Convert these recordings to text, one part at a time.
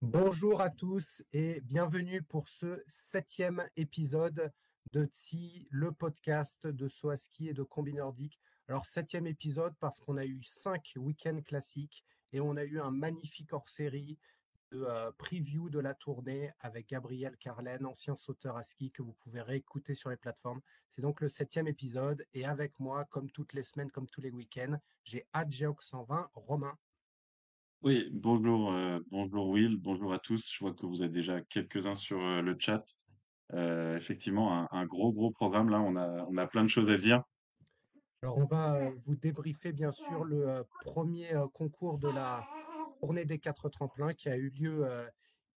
Bonjour à tous et bienvenue pour ce septième épisode de TSI, le podcast de Soaski et de Combi Nordique. Alors septième épisode parce qu'on a eu cinq week-ends classiques et on a eu un magnifique hors-série de euh, preview de la tournée avec Gabriel Carlen, ancien sauteur à ski que vous pouvez réécouter sur les plateformes. C'est donc le septième épisode et avec moi, comme toutes les semaines, comme tous les week-ends, j'ai Adgeox 120, Romain. Oui, bonjour, euh, bonjour Will, bonjour à tous. Je vois que vous êtes déjà quelques-uns sur euh, le chat. Euh, effectivement, un, un gros, gros programme là. On a, on a plein de choses à dire. Alors, on va vous débriefer bien sûr le premier concours de la tournée des quatre tremplins qui a eu lieu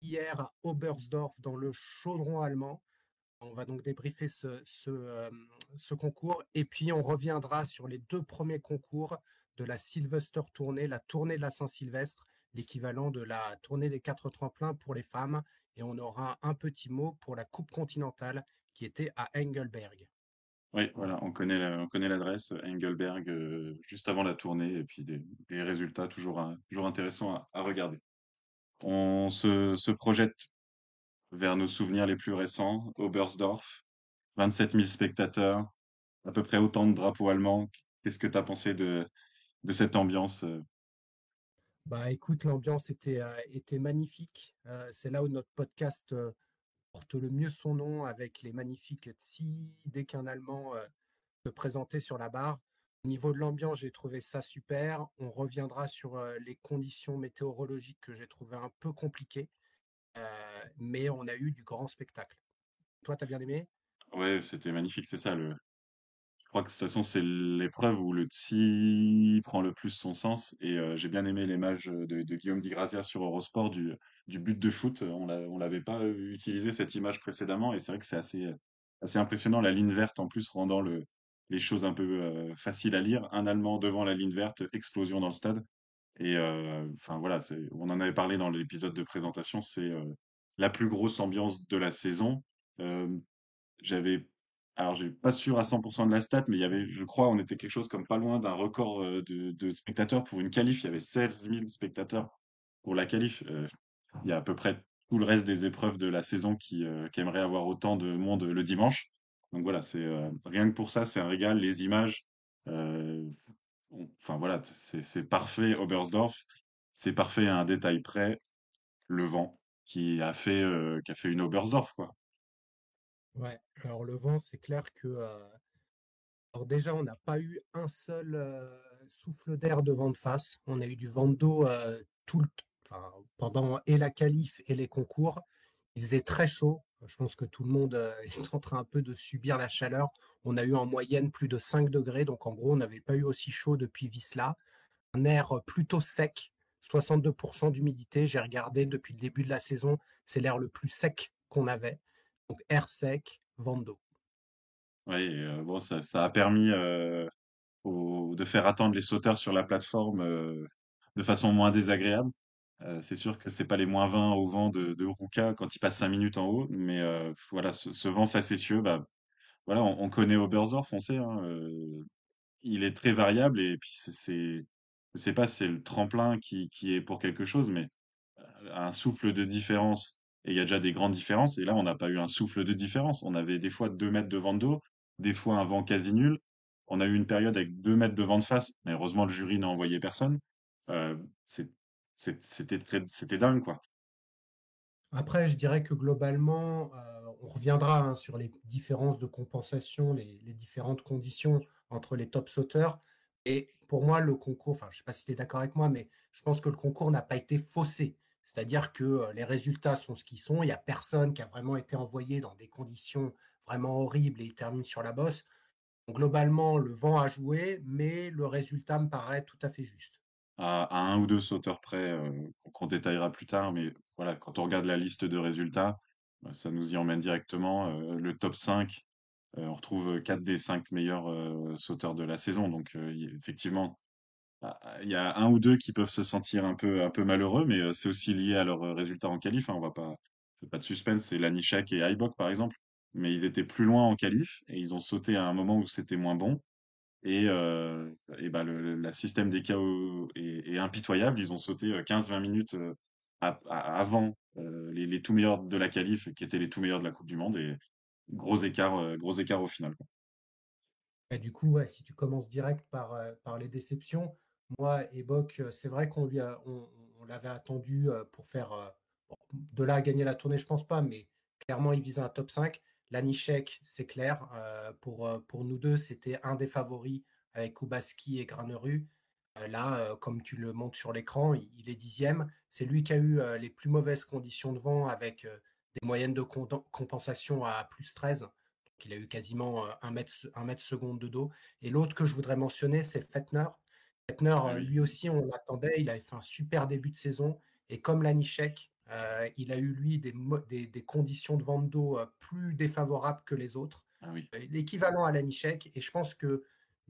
hier à Oberstdorf dans le chaudron allemand. On va donc débriefer ce, ce concours et puis on reviendra sur les deux premiers concours de la Sylvester Tournée, la tournée de la Saint-Sylvestre, l'équivalent de la tournée des quatre tremplins pour les femmes. Et on aura un petit mot pour la Coupe continentale qui était à Engelberg. Oui, voilà, on connaît, la- on connaît l'adresse Engelberg euh, juste avant la tournée et puis des, des résultats toujours, toujours intéressants à, à regarder. On se, se projette vers nos souvenirs les plus récents. Oberstdorf, 27 000 spectateurs, à peu près autant de drapeaux allemands. Qu'est-ce que tu as pensé de, de cette ambiance euh? Bah écoute, l'ambiance était, euh, était magnifique. Euh, c'est là où notre podcast euh, porte le mieux son nom avec les magnifiques Tsi, dès qu'un Allemand euh, se présentait sur la barre. Au niveau de l'ambiance, j'ai trouvé ça super. On reviendra sur euh, les conditions météorologiques que j'ai trouvé un peu compliquées, euh, mais on a eu du grand spectacle. Toi, t'as bien aimé? Ouais, c'était magnifique, c'est ça le, crois que de toute façon, c'est l'épreuve où le tsi prend le plus son sens. Et euh, j'ai bien aimé l'image de, de Guillaume Di Grazia sur Eurosport du, but de foot. On on l'avait pas euh, utilisé cette image précédemment. Et c'est vrai que c'est assez, euh, impressionnant. La ligne verte, en plus, rendant le, les choses un peu euh, faciles à lire. Un Allemand devant la ligne verte, explosion dans le stade. Et euh, enfin voilà, on en avait parlé dans l'épisode de présentation. C'est euh, la plus grosse ambiance de la saison. Euh, j'avais, alors j'ai pas sûr à 100% de la stat, mais il y avait, je crois, on était quelque chose comme pas loin d'un record euh, de, spectateurs pour une qualif. Il y avait 16 000 spectateurs pour la qualif. Euh, il y a à peu près tout le reste des épreuves de la saison qui, euh, qui aimeraient avoir autant de monde le dimanche. Donc voilà, c'est euh, rien que pour ça, c'est un régal. Les images, enfin voilà, c'est parfait. Oberstdorf, c'est parfait à un détail près. Le vent qui a fait qui a fait une Oberstdorf quoi. Ouais, alors le vent, c'est clair que Alors déjà, on n'a pas eu un seul souffle d'air de vent de face. On a eu du vent d'eau tout le pendant et la qualif et les concours. Il faisait très chaud. Je pense que tout le monde est en train un peu de subir la chaleur. On a eu en moyenne plus de 5 degrés. Donc en gros, on n'avait pas eu aussi chaud depuis Visla. Un air plutôt sec, 62% d'humidité. J'ai regardé depuis le début de la saison, c'est l'air le plus sec qu'on avait. Donc air sec, vent d'eau. Oui, euh, bon, ça, a permis euh, de faire attendre les sauteurs sur la plateforme euh, de façon moins désagréable. C'est sûr que c'est pas les moins 20 au vent de, de Ruka quand il passe 5 minutes en haut, mais voilà, ce, vent facétieux, bah, voilà, on, on connaît Oberstdorf, on hein, il est très variable et puis c'est, je sais pas c'est le tremplin qui est pour quelque chose, mais un souffle de différence, et il y a déjà des grandes différences, et là, on n'a pas eu un souffle de différence. On avait des fois 2 mètres de vent d'eau, des fois un vent quasi nul. On a eu une période avec 2 mètres de vent de face, mais heureusement, le jury n'a envoyé personne. Euh, c'était dingue, quoi. Après, je dirais que globalement, euh, on reviendra hein, sur les différences de compensation, les différentes conditions entre les top sauteurs. Et pour moi, le concours, enfin, je ne sais pas si tu es d'accord avec moi, mais je pense que le concours n'a pas été faussé. C'est-à-dire que euh, les résultats sont ce qu'ils sont. Il n'y a personne qui a vraiment été envoyé dans des conditions vraiment horribles et il termine sur la bosse. Globalement, le vent a joué, mais le résultat me paraît tout à fait juste. À, un ou deux sauteurs près, euh, qu'on détaillera plus tard, mais voilà, quand on regarde la liste de résultats, euh, ça nous y emmène directement. Le top 5, euh, on retrouve 4 des 5 meilleurs sauteurs de la saison. Donc, effectivement, Il y a un ou deux qui peuvent se sentir un peu, un peu malheureux, mais euh, c'est aussi lié à leurs euh, résultats en qualif. hein, on va pas, pas de suspense, c'est Lanishek et Aibok par exemple. Mais ils étaient plus loin en qualif et ils ont sauté à un moment où c'était moins bon. Et, euh, et bah, le, système des KO est, impitoyable. Ils ont sauté euh, 15-20 minutes avant les, les tout meilleurs de la qualif, qui étaient les tout meilleurs de la Coupe du Monde. Et gros écart, gros écart au final. Et du coup, si tu commences direct par, par les déceptions, moi, Ebok, euh, c'est vrai qu'on lui a- on, l'avait attendu euh, pour faire euh, de là à gagner la tournée, je pense pas, mais clairement, il visait un top 5. Lanichek, c'est clair. pour, nous deux, c'était un des favoris avec Kubaski et Graneru. Là, comme tu le montres sur l'écran, il, est dixième. C'est lui qui a eu les plus mauvaises conditions de vent avec des moyennes de compensation à plus 13. Il a eu quasiment un mètre, un mètre seconde de dos. Et l'autre que je voudrais mentionner, c'est Fettner. Fettner, Ah euh, lui aussi, on l'attendait. Il avait fait un super début de saison. Et comme Lanichek, euh, il a eu, lui, des, des, des conditions de vente d'eau euh, plus défavorables que les autres. ah oui. L'équivalent à Lanichek. Et je pense que,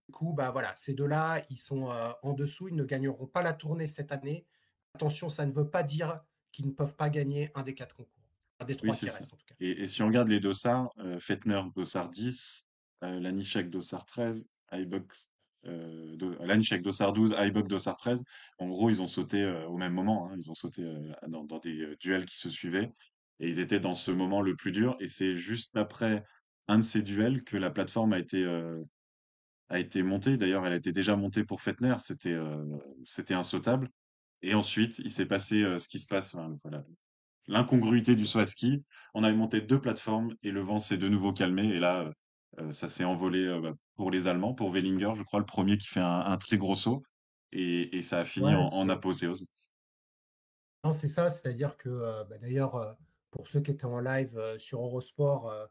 du coup, bah, voilà, ces deux-là, ils sont euh, en dessous. Ils ne gagneront pas la tournée cette année. Attention, ça ne veut pas dire qu'ils ne peuvent pas gagner un des quatre concours. Un des trois qui restent, en tout cas. Et, et si on regarde les dossards, euh, Fettner dossard 10, euh, Lanichek dossard 13, Aibok, euh, Lanichek dossard 12, Aibok dossard 13, en gros, ils ont sauté euh, au même moment. hein. ils ont sauté euh, dans, des euh, duels qui se suivaient. Et ils étaient dans ce moment le plus dur. Et c'est juste après un de ces duels que la plateforme a été, a été montée. D'ailleurs, elle a été déjà montée pour Fettner. C'était c'était insautable. Et ensuite, il s'est passé ce qui se passe. enfin, voilà, l'incongruité du saut à ski. On avait monté deux plateformes et le vent s'est de nouveau calmé. Et là, ça s'est envolé euh, bah, pour les Allemands, pour Wellinger, je crois, le premier qui fait un, un très gros saut. Et, et ça a fini en, Ouais, en apothéose. Non, c'est ça, c'est-à-dire que euh, bah, d'ailleurs, euh, pour ceux qui étaient en live euh, sur Eurosport, euh,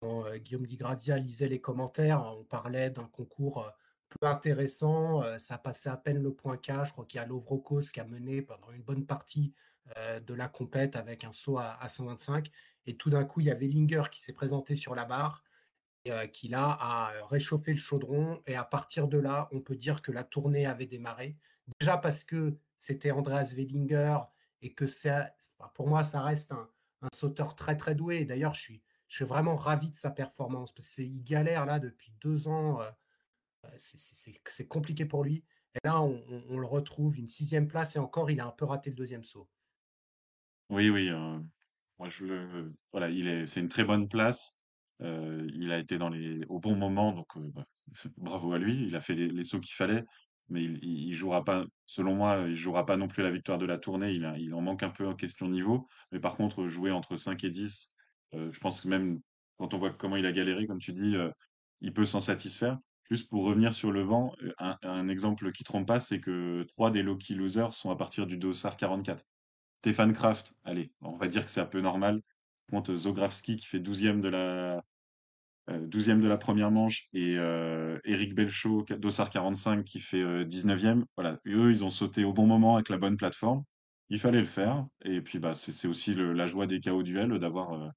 quand euh, Guillaume Di Grazia lisait les commentaires, on parlait d'un concours euh, peu intéressant, euh, ça passait à peine le point K, je crois qu'il y a Lovrokos qui a mené pendant une bonne partie euh, de la compète avec un saut à, à 125, et tout d'un coup, il y avait Linger qui s'est présenté sur la barre, euh, qui a euh, réchauffé le chaudron, et à partir de là, on peut dire que la tournée avait démarré, déjà parce que c'était Andreas Wellinger, et que pour moi, ça reste un, sauteur très très doué. D'ailleurs, je suis, je suis vraiment ravi de sa performance parce qu'il galère là depuis deux ans. Euh, c'est compliqué pour lui. Et là, on, le retrouve une sixième place et encore, il a un peu raté le deuxième saut. Oui, oui. moi, je le, voilà, il est, c'est une très bonne place. Euh, il a été dans les, au bon moment, donc euh, bah, bravo à lui. Il a fait les, sauts qu'il fallait, mais il, il, jouera pas, selon moi, il jouera pas non plus la victoire de la tournée. Il, en manque un peu en question niveau. Mais par contre, jouer entre 5 et 10, euh, je pense que même quand on voit comment il a galéré, comme tu dis, il peut s'en satisfaire. Juste pour revenir sur le vent, un, exemple qui trompe pas, c'est que trois des Lucky Losers sont à partir du dossard 44. Stefan Kraft, allez, on va dire que c'est un peu normal. Contre Zografski qui fait douzième de la, euh, 12 de la première manche et euh, Eric Belchaud, Dossard 45 qui fait euh, 19e. Voilà, eux, ils ont sauté au bon moment avec la bonne plateforme. Il fallait le faire. Et puis, bah, c'est aussi la joie des KO duels d'avoir euh,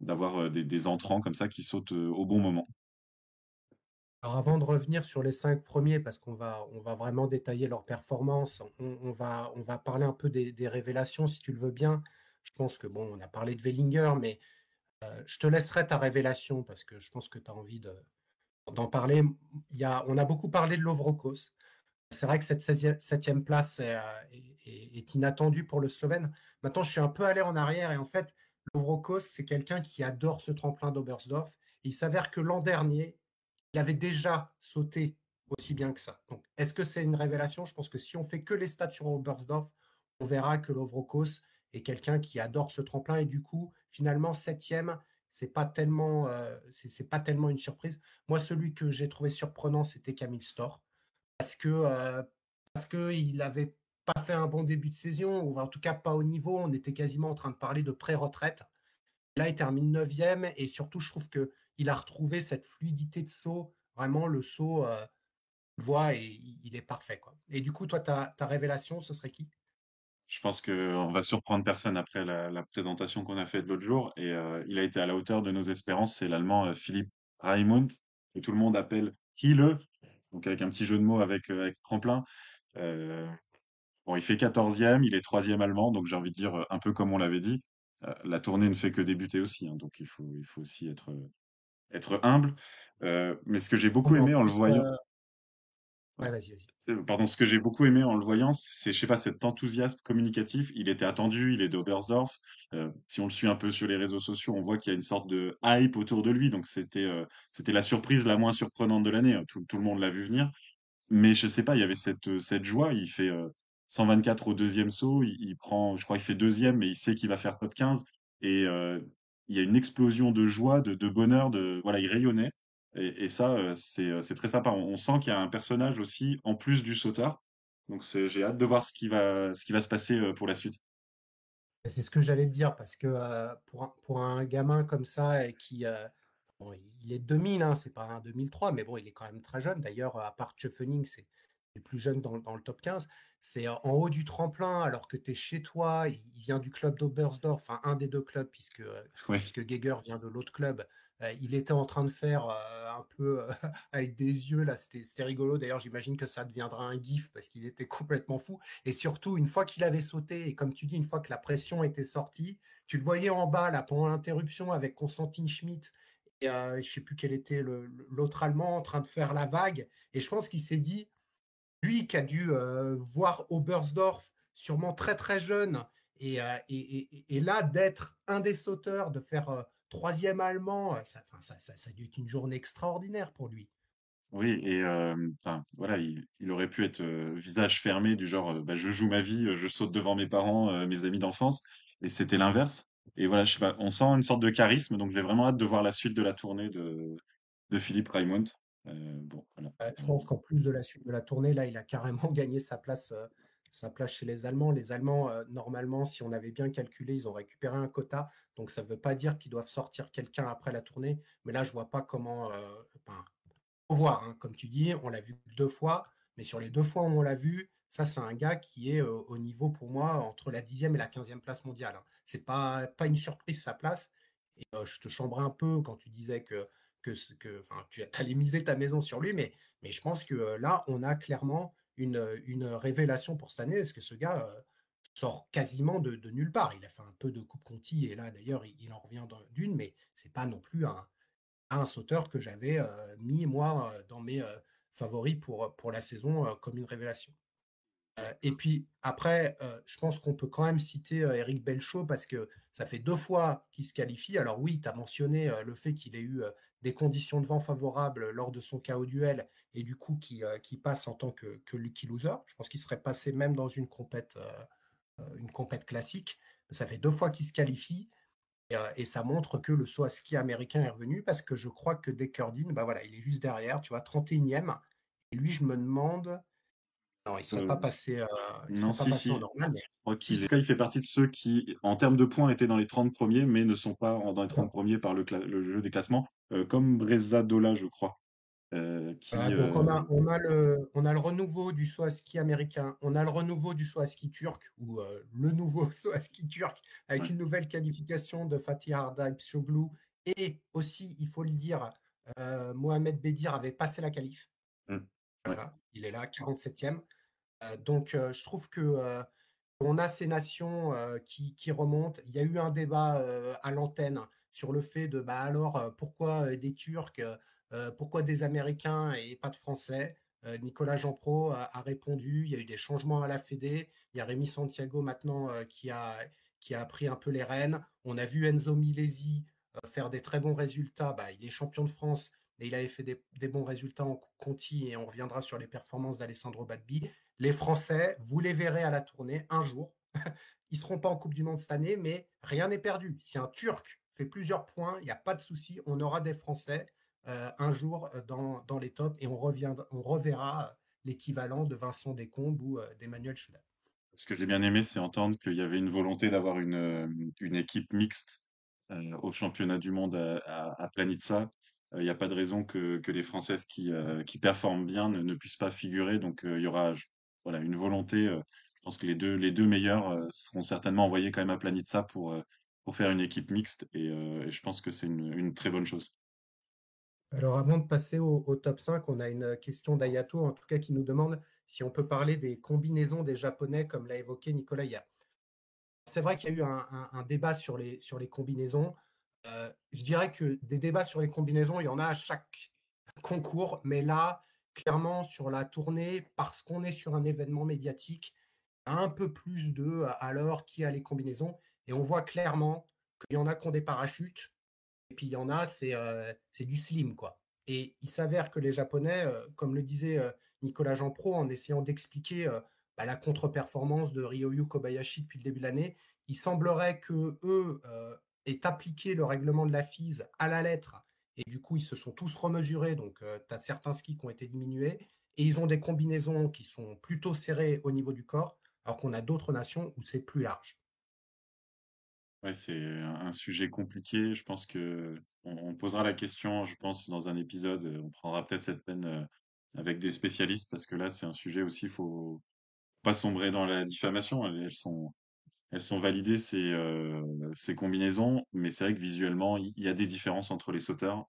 d'avoir euh, des, entrants comme ça qui sautent au bon moment. Alors avant de revenir sur les cinq premiers, parce qu'on va, on va vraiment détailler leur performance, on, va, on va parler un peu des, révélations si tu le veux bien. Je pense que bon, on a parlé de Wellinger, mais je te laisserai ta révélation parce que je pense que tu as envie d'en parler. Il y a, on a beaucoup parlé de Lovrokos. C'est vrai que cette 16e, 7e place est, inattendue pour le Slovène. Maintenant, je suis un peu allé en arrière et en fait, Lovrokos, c'est quelqu'un qui adore ce tremplin d'Oberstdorf. Il s'avère que l'an dernier, il avait déjà sauté aussi bien que ça. Donc, est-ce que c'est une révélation? Je pense que si on fait que les stats sur Oberstdorf, on verra que Lovrokos est quelqu'un qui adore ce tremplin et du coup, finalement, septième, c'est pas tellement, euh, c'est pas tellement une surprise. Moi, celui que j'ai trouvé surprenant, c'était Camille Storr parce que euh, parce que il avait pas fait un bon début de saison ou en tout cas pas au niveau. On était quasiment en train de parler de pré-retraite. Là, il termine neuvième et surtout, je trouve que il a retrouvé cette fluidité de saut. Vraiment, le saut, euh, voit et il est parfait. Quoi. Et du coup, toi, ta révélation, ce serait qui? Je pense qu'on va surprendre personne après la, la présentation qu'on a faite l'autre jour. Et euh, il a été à la hauteur de nos espérances. C'est l'Allemand euh, Philipp Raimund, que tout le monde appelle Hiele, donc avec un petit jeu de mots avec, euh, avec tremplin. Euh, bon, il fait 14e, il est troisième allemand, donc j'ai envie de dire euh, un peu comme on l'avait dit. La tournée ne fait que débuter aussi, hein, donc il faut, il faut aussi être, être humble. Mais ce que j'ai beaucoup aimé en le voyant, Ouais, vas-y, vas-y. Euh, Pardon, ce que j'ai beaucoup aimé en le voyant, c'est, je sais pas, cet enthousiasme communicatif. Il était attendu, il est d'Oberstdorf. Euh, si on le suit un peu sur les réseaux sociaux, on voit qu'il y a une sorte de hype autour de lui. Donc c'était euh, c'était la surprise la moins surprenante de l'année. hein. Tout, tout le monde l'a vu venir. Mais je sais pas, il y avait cette, euh, cette joie. Il fait euh, 124 au deuxième saut. Il, il prend, je crois, il fait deuxième, mais il sait qu'il va faire top 15. Et euh, il y a une explosion de joie, de, de bonheur. De, voilà, il rayonnait. Et, et ça, euh, c'est, euh, c'est très sympa. On, on sent qu'il y a un personnage aussi, en plus du sauteur. Donc j'ai hâte de voir ce qui va, ce qui va se passer euh, pour la suite. C'est ce que j'allais te dire, parce que euh, pour, un, pour un gamin comme ça, et qui, euh, bon, il est 2000, hein, c'est pas un 2003, mais bon, il est quand même très jeune. D'ailleurs, à part Schöffening, c'est le plus jeune dans, dans le top 15. C'est en haut du tremplin, alors que tu es chez toi. Il, vient du club d'Oberstdorf, enfin un des deux clubs, puisque, euh, Ouais. puisque Geiger vient de l'autre club. Euh, il était en train de faire euh, un peu euh, avec des yeux, là, c'était rigolo. D'ailleurs, j'imagine que ça deviendra un gif parce qu'il était complètement fou. Et surtout, une fois qu'il avait sauté, et comme tu dis, une fois que la pression était sortie, tu le voyais en bas, là, pendant l'interruption avec Constantin Schmitt et euh, je sais plus quel était l'autre Allemand en train de faire la vague. Et je pense qu'il s'est dit, lui qui a dû voir Oberstdorf sûrement très très jeune, et, et, et- là d'être un des sauteurs, de faire troisième allemand, euh, ça, ça, ça, ça a dû être une journée extraordinaire pour lui. Oui, et euh, enfin voilà, il, il aurait pu être euh, visage fermé du genre, euh, bah, je joue ma vie, je saute devant mes parents, mes amis d'enfance, et c'était l'inverse. Et voilà, je sais pas, on sent une sorte de charisme, donc j'ai vraiment hâte de voir la suite de la tournée de, de Philippe Raimond. Euh, bon, voilà. Euh, je pense qu'en plus de la suite de la tournée, là, il a carrément gagné sa place, sa place chez les Allemands. Les Allemands, euh, normalement, si on avait bien calculé, ils ont récupéré un quota. Donc, ça ne veut pas dire qu'ils doivent sortir quelqu'un après la tournée. Mais là, je vois pas comment. euh, enfin, faut voir, hein. comme tu dis, on l'a vu deux fois. Mais sur les deux fois où on l'a vu, ça, c'est un gars qui est euh, au niveau, pour moi, entre la dixième et la quinzième place mondiale. hein. C'est pas, une surprise, sa place. Et euh, je te chambrais un peu quand tu disais que, que, que tu allais miser ta maison sur lui, mais je pense que euh, là, on a clairement une, euh, une révélation pour cette année, parce que ce gars euh, sort quasiment de, de nulle part? Il a fait un peu de Coupe Conti, et là, d'ailleurs, il, il en revient d'une, mais c'est pas non plus un, un sauteur que j'avais euh, mis, moi, dans mes favoris pour, pour la saison comme une révélation. Et puis après, je pense qu'on peut quand même citer Eric Belchaud parce que ça fait deux fois qu'il se qualifie. Alors oui, tu as mentionné le fait qu'il ait eu des conditions de vent favorables lors de son KO duel et du coup qui, euh, qui passe en tant que, que lucky loser. Je pense qu'il serait passé même dans une compète, euh, euh, une compète classique. Ça fait deux fois qu'il se qualifie et, ça montre que le saut à ski américain est revenu parce que je crois que Dekerdin, bah il est juste derrière, tu vois, 31e. Et lui, je me demande, non, il serait Euh, pas passé, euh, il non, serait pas si, passé en si, normal, mais je crois si, est, en si. il fait partie de ceux qui, en termes de points, étaient dans les 30 premiers, mais ne sont pas en- dans les 30 Bon. premiers par le, jeu des classements, euh, comme Breza Dola, je crois, euh, qui, donc on euh, a, on a le, on a le renouveau du saut à ski américain, on a le renouveau du saut à ski turc, ou le nouveau saut à ski turc, avec ouais, une nouvelle qualification de Fatih Ardal Pşoglu, et aussi, il faut le dire, Mohamed Bedir avait passé la qualif. Voilà, il est là, 47e. Euh, donc, je trouve que on a ces nations qui, remontent. Il y a eu un débat à l'antenne sur le fait de bah alors pourquoi des Turcs, pourquoi des Américains et pas de Français? Nicolas Jean-Pro a, répondu. Il y a eu des changements à la Fédé. Il y a Rémi Santiago maintenant qui a qui a pris un peu les rênes. On a vu Enzo Milesi faire des très bons résultats. Bah, il est champion de France et il avait fait des, bons résultats en Conti et on reviendra sur les performances d'Alessandro Badbi. Les Français, vous les verrez à la tournée un jour. Ils seront pas en Coupe du Monde cette année, mais rien n'est perdu. Si un Turc fait plusieurs points, il n'y a pas de souci. On aura des Français euh, un jour euh, dans, les tops et on, reverra euh, l'équivalent de Vincent Descombes ou d'Emmanuel Schudin. Ce que j'ai bien aimé, c'est entendre qu'il y avait une volonté d'avoir une, équipe mixte au championnat du monde à, à, à Planitza. Euh, Il n'y a pas de raison que, les Françaises qui, euh, performent bien ne, puissent pas figurer. Donc euh, il y aura une volonté. je pense que les deux, meilleurs seront certainement envoyés quand même à Planitza pour, faire une équipe mixte. Et, je pense que c'est une, très bonne chose. Alors avant de passer au, top 5, on a une question d'Ayato, en tout cas, qui nous demande si on peut parler des combinaisons des Japonais, comme l'a évoqué Nicolas. C'est vrai qu'il y a eu un, débat sur les combinaisons. Euh, je dirais que des débats sur les combinaisons, il y en a à chaque concours, mais là, clairement sur la tournée, parce qu'on est sur un événement médiatique, un peu plus de alors qui a les combinaisons. Et on voit clairement qu'il y en a qui ont des parachutes, et puis il y en a, c'est c'est du slim, quoi. Et il s'avère que les Japonais, comme le disait Nicolas Jean-Pro en essayant d'expliquer bah, la contre-performance de Ryoyu Kobayashi depuis le début de l'année, il semblerait que eux aient appliqué le règlement de la FISE à la lettre et du coup ils se sont tous remesurés. Donc tu as certains skis qui ont été diminués et ils ont des combinaisons qui sont plutôt serrées au niveau du corps, alors qu'on a d'autres nations où c'est plus large. Ouais, c'est un sujet compliqué. Je pense que on, posera la question, je pense, dans un épisode. On prendra peut-être cette peine avec des spécialistes parce que là, c'est un sujet aussi. Il faut pas sombrer dans la diffamation. Elles sont, elles sont validées ces, ces combinaisons, mais c'est vrai que visuellement, il y, a des différences entre les sauteurs.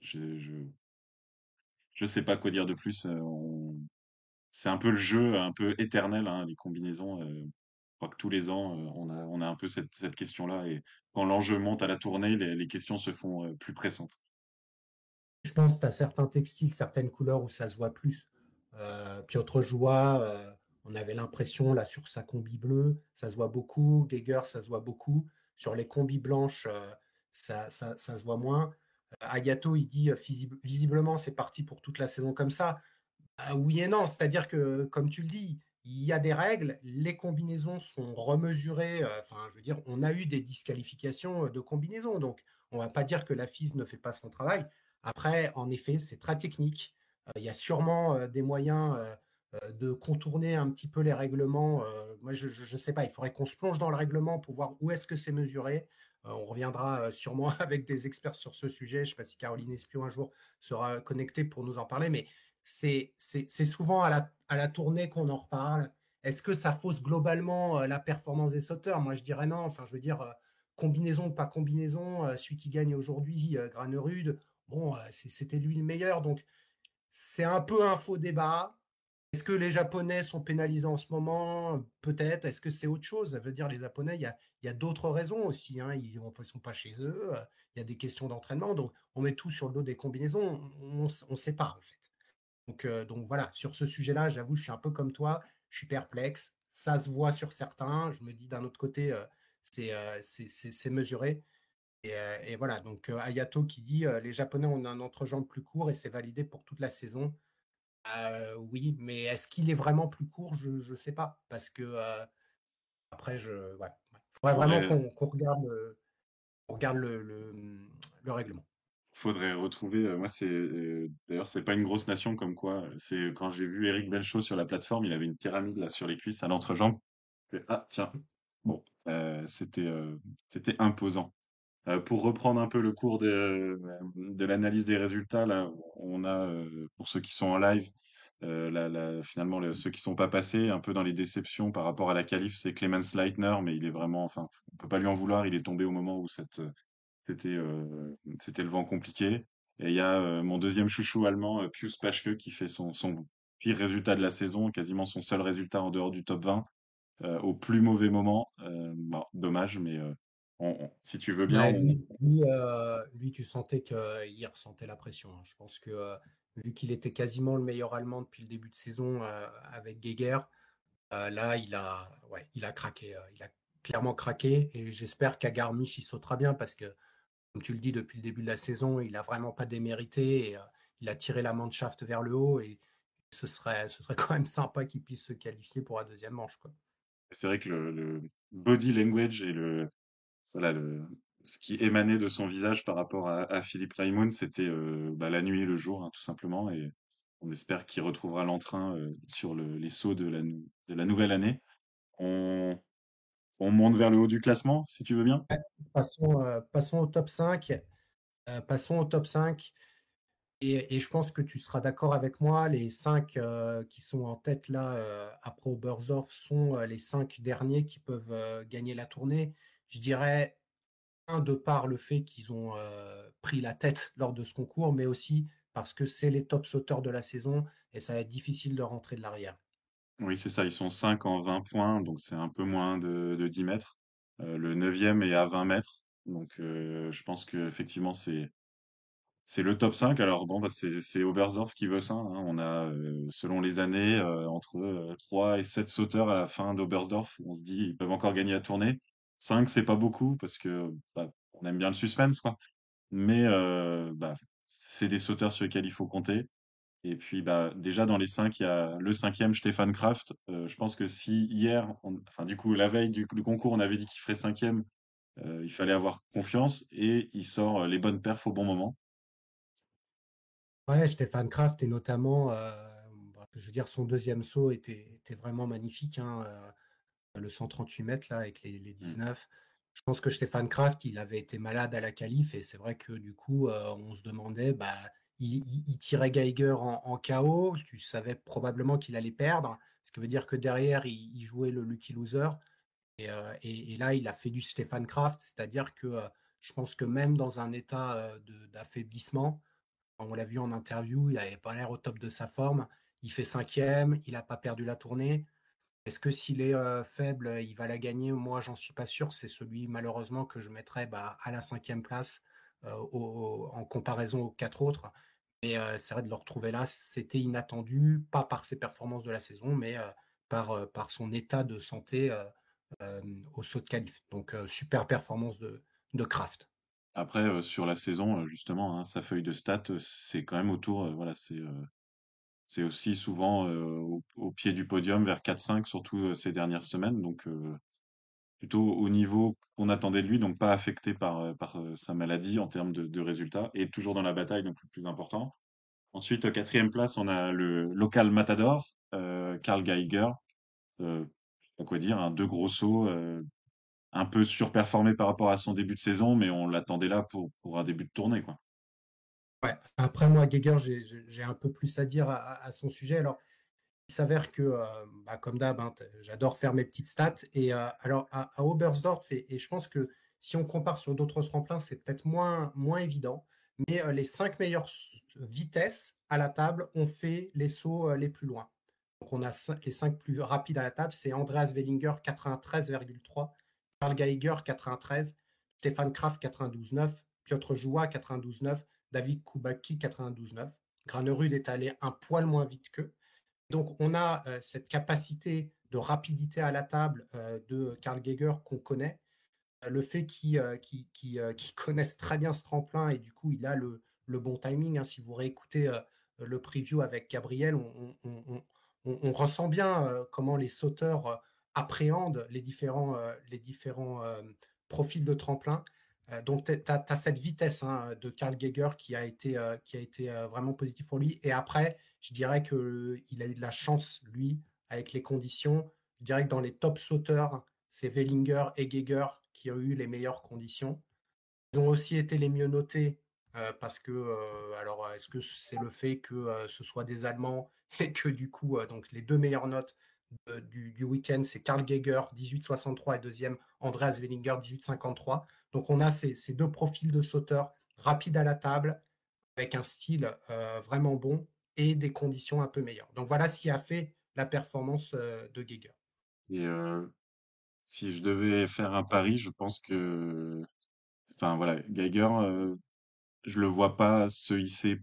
je, je, je sais pas quoi dire de plus. C'est un peu le jeu, un peu éternel, hein, les combinaisons crois que tous les ans, euh, on a, on a un peu cette, cette question-là. Et quand l'enjeu monte à la tournée, les, les questions se font euh, plus pressantes. Je pense que tu as certains textiles, certaines couleurs où ça se voit plus. Euh, Piotr Joie, euh, on avait l'impression, là, sur sa combi bleue, ça se voit beaucoup. Geiger, ça se voit beaucoup. Sur les combis blanches, ça, ça, ça, se voit moins. Ayato, il dit visiblement, c'est parti pour toute la saison comme ça. Bah oui et non, c'est-à-dire que, comme tu le dis, il y a des règles, les combinaisons sont remesurées. Euh, enfin, je veux dire, on a eu des disqualifications euh, de combinaisons, donc on ne va pas dire que la FIS ne fait pas son travail. Après, en effet, c'est très technique. Euh, il y a sûrement des moyens de contourner un petit peu les règlements. moi, je ne sais pas, il faudrait qu'on se plonge dans le règlement pour voir où est-ce que c'est mesuré. on reviendra sûrement avec des experts sur ce sujet. Je ne sais pas si Caroline Espion un jour sera connectée pour nous en parler, mais c'est souvent à la, tournée qu'on en reparle. Est-ce que ça fausse globalement euh, la performance des sauteurs? Moi, je dirais non. Enfin, je veux dire, euh, combinaison ou pas combinaison, euh, celui qui gagne aujourd'hui, Granerud, bon, c'était lui le meilleur. Donc, c'est un peu un faux débat. Est-ce que les Japonais sont pénalisés en ce moment? Peut-être. Est-ce que c'est autre chose? Ça veut dire les Japonais, il y a, d'autres raisons aussi. Hein. Ils ne sont pas chez eux. Il y a des questions d'entraînement. Donc, on met tout sur le dos des combinaisons. On ne sait pas, en fait. Donc, euh, donc voilà, sur ce sujet-là, j'avoue, je suis un peu comme toi, je suis perplexe. Ça se voit sur certains. Je me dis d'un autre côté, euh, euh, c'est mesuré. Et, voilà, donc Ayato qui dit les Japonais ont un entrejambe plus court et c'est validé pour toute la saison. Oui, mais est-ce qu'il est vraiment plus court? Je ne sais pas. Parce que après, je. Ouais, faudrait vraiment qu'on regarde, regarde le, le règlement. Faudrait retrouver, euh, moi c'est euh, d'ailleurs c'est pas une grosse nation comme quoi, c'est quand j'ai vu Eric Belchaud sur la plateforme, il avait une pyramide là sur les cuisses à l'entrejambe. Ah tiens, bon, euh, c'était c'était imposant. Pour reprendre un peu le cours de, de l'analyse des résultats, on a, pour ceux qui sont en live, finalement, ceux qui sont pas passés, un peu dans les déceptions par rapport à la qualif, c'est Clemens Leitner, mais il est vraiment, enfin, on peut pas lui en vouloir, il est tombé au moment où c'était euh, c'était le vent compliqué. Et il y a euh, mon deuxième chouchou allemand, euh, Pius Paschke, qui fait son, son pire résultat de la saison, quasiment son seul résultat en dehors du top 20, au plus mauvais moment. Bon, dommage, mais si tu veux bien. lui, tu sentais qu'il ressentait la pression. Hein. Je pense que vu qu'il était quasiment le meilleur Allemand depuis le début de saison avec Geiger, là, il a, ouais, il a craqué. il a clairement craqué et j'espère qu'à Garmisch, il sautera bien parce que comme tu le dis depuis le début de la saison, il n'a vraiment pas démérité et euh, il a tiré la Mannschaft vers le haut et ce serait, ce serait quand même sympa qu'il puisse se qualifier pour la deuxième manche. C'est vrai que le, body language et le, voilà, ce qui émanait de son visage par rapport à, Philippe Raimond, c'était euh, bah, la nuit et le jour, hein, tout simplement. Et on espère qu'il retrouvera l'entrain euh, sur les sauts de la, nouvelle année. On, on monte vers le haut du classement, si tu veux bien. Passons, euh, passons au top 5. Euh, passons au top 5. Et, je pense que tu seras d'accord avec moi, les 5 euh, qui sont en tête là après Oberstdorf sont les 5 derniers qui peuvent gagner la tournée. Je dirais, un, de par le fait qu'ils ont pris la tête lors de ce concours, mais aussi parce que c'est les top sauteurs de la saison et ça va être difficile de rentrer de l'arrière. Oui, c'est ça, ils sont 5 en 20 points, donc c'est un peu moins de, de 10 mètres. Le neuvième est à 20 mètres, donc je pense qu'effectivement c'est c'est le top 5. Alors bon, bah, c'est Oberstdorf qui veut ça. hein. On a, selon les années, entre euh, 3 et 7 sauteurs à la fin d'Oberstdorf. On se dit, ils peuvent encore gagner la tournée. 5, c'est pas beaucoup parce que bah, on aime bien le suspense, quoi. Mais bah, c'est des sauteurs sur lesquels il faut compter. Et puis, bah, déjà, dans les 5, il y a le cinquième, Stéphane Kraft. Je pense que si hier, enfin, du coup, la veille du, concours, on avait dit qu'il ferait cinquième, il fallait avoir confiance et il sort les bonnes perfs au bon moment. Ouais, Stéphane Kraft et notamment, je veux dire, son deuxième saut était, vraiment magnifique. hein, le 138 mètres là avec les, les Mm. 19. Je pense que Stéphane Kraft, il avait été malade à la qualif et c'est vrai que du coup, euh, on se demandait, bah, il, il- il tirait Geiger en, en KO, tu savais probablement qu'il allait perdre, ce qui veut dire que derrière, il, il jouait le lucky loser. Et, euh, et- et là, il a fait du Stéphane Kraft, c'est-à-dire que euh, je pense que même dans un état d'affaiblissement, on l'a vu en interview, il n'avait pas l'air au top de sa forme. Il fait cinquième, il n'a pas perdu la tournée. Est-ce que s'il est faible, il va la gagner? Moi, j'en suis pas sûr. C'est celui, malheureusement, que je mettrais bah, à la cinquième place en comparaison aux quatre autres. Mais c'est vrai de le retrouver là, c'était inattendu, pas par ses performances de la saison, mais par, son état de santé au saut de qualif. Donc, super performance de, Kraft. Après, sur la saison, justement, hein, sa feuille de stats, c'est quand même autour, voilà, c'est c'est aussi souvent au, pied du podium, vers 4-5, surtout ces dernières semaines. Donc, plutôt au niveau qu'on attendait de lui, donc pas affecté par, sa maladie en termes de, résultats, et toujours dans la bataille, donc le plus important. Ensuite, quatrième place, on a le local Matador, Karl Geiger. Euh, quoi dire, deux gros sauts, un peu surperformé par rapport à son début de saison, mais on l'attendait là pour, un début de tournée. Après, moi, Geiger, j'ai un peu plus à dire à, son sujet. Alors, il s'avère que, euh, bah, comme d'hab, hein, j'adore faire mes petites stats. Et euh, alors, à, à Oberstdorf, et, je pense que si on compare sur d'autres tremplins, c'est peut-être moins, moins évident. Mais euh, les cinq meilleures vitesses à la table ont fait les sauts les plus loin. Donc, on a les cinq plus rapides à la table. C'est Andreas Wellinger, 93,3. Karl Geiger, 93. Stéphane Kraft, 92,9. Piotr Joua, 92,9. David Kubacki, 92,9. Granerud est allé un poil moins vite qu'eux. Donc, on a euh, cette capacité de rapidité à la table euh, de Karl Geiger qu'on connaît. Euh, le fait qu'il euh, connaisse très bien ce tremplin et du coup, il a le, bon timing. hein. Si vous réécoutez le preview avec Gabriel, on, ressent bien comment les sauteurs appréhendent les différents, profils de tremplin. Euh, donc, tu as, cette vitesse hein, de Karl Geiger qui a été, euh, qui a été euh, vraiment positif pour lui. Et après, je dirais qu'il a eu de la chance, lui, avec les conditions. Je dirais que dans les top sauteurs, c'est Wellinger et Geiger qui ont eu les meilleures conditions. Ils ont aussi été les mieux notés euh, parce que, euh, alors, est-ce que c'est le fait que euh, ce soit des Allemands et que du coup, euh, donc les deux meilleures notes du, du week-end, c'est Karl Geiger, 18,63 et deuxième, Andreas Wellinger, 18,53. Donc on a ces, ces, deux profils de sauteurs rapides à la table avec un style euh, vraiment bon et des conditions un peu meilleures. Donc voilà ce qui a fait la performance euh, de Geiger. Et euh, si je devais faire un pari, je pense que, enfin voilà, Geiger, je le vois pas se hisser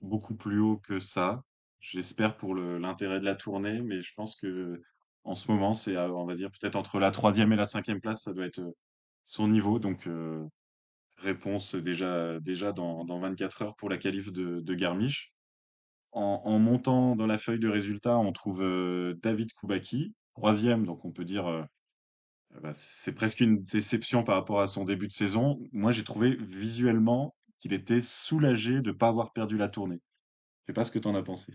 beaucoup plus haut que ça. J'espère pour l'intérêt de la tournée, mais je pense que en ce moment, c'est, euh, on va dire, peut-être entre la troisième et la cinquième place, ça doit être euh, son niveau. Donc, euh, réponse déjà, déjà dans, dans 24 heures pour la qualif de, de Garmisch. En, montant dans la feuille de résultats, on trouve David Kubacki, troisième, donc on peut dire euh, euh, bah, c'est presque une déception par rapport à son début de saison. Moi, j'ai trouvé visuellement qu'il était soulagé de ne pas avoir perdu la tournée. Je sais pas ce que tu en as pensé.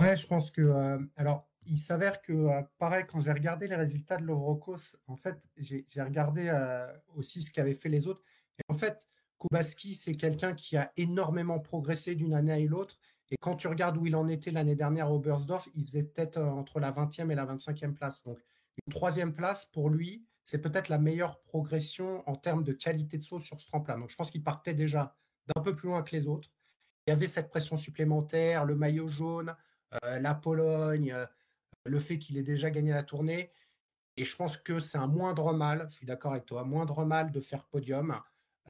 Ouais, je pense que. euh, alors, il s'avère que, euh, pareil, quand j'ai regardé les résultats de l'Ovrokos, en fait, j'ai regardé euh, aussi ce qu'avaient fait les autres. Et en fait, Kubaski, c'est quelqu'un qui a énormément progressé d'une année à l'autre. Et quand tu regardes où il en était l'année dernière au Bersdorf, il faisait peut-être entre la 20e et la 25e place. Donc, une troisième place, pour lui, c'est peut-être la meilleure progression en termes de qualité de saut sur ce tremplin. Donc, je pense qu'il partait déjà d'un peu plus loin que les autres. Il y avait cette pression supplémentaire, le maillot jaune, la Pologne, euh, le fait qu'il ait déjà gagné la tournée. Et je pense que c'est un moindre mal, je suis d'accord avec toi, moindre mal de faire podium.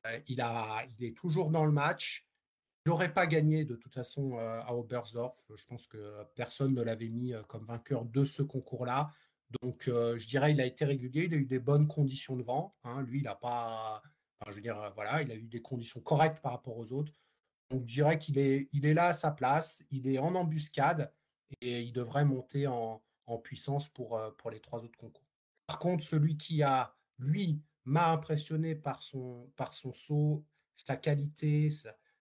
Euh, il, est toujours dans le match. Il n'aurait pas gagné de toute façon à Oberstdorf. Je pense que personne ne l'avait mis comme vainqueur de ce concours-là. Donc, je dirais, il a été régulier. Il a eu des bonnes conditions de vent. Hein. Lui, il n'a pas. je voilà, il a eu des conditions correctes par rapport aux autres. Donc, je dirais qu'il est, il est là à sa place. Il est en embuscade et il devrait monter en, puissance pour, pour les trois autres concours. Par contre, celui qui a, lui, m'a impressionné par son, par son saut, sa qualité,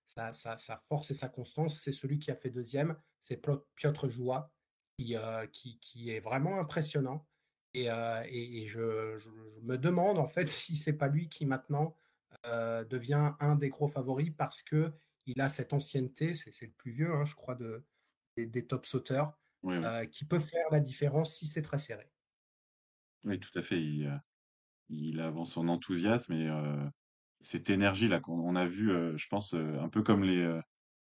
sa, force et sa constance, c'est celui qui a fait deuxième, c'est Piotr Joua, qui, euh, qui, qui, est vraiment impressionnant. Et, euh, et, je, me demande en fait si c'est pas lui qui maintenant euh, devient un des gros favoris parce que il a cette ancienneté, c'est le plus vieux, hein, je crois, de, des, top sauteurs, qui peut faire la différence si c'est très serré. Oui, tout à fait. Il, il avance son enthousiasme et cette énergie là qu'on a vu, je pense, un peu comme les,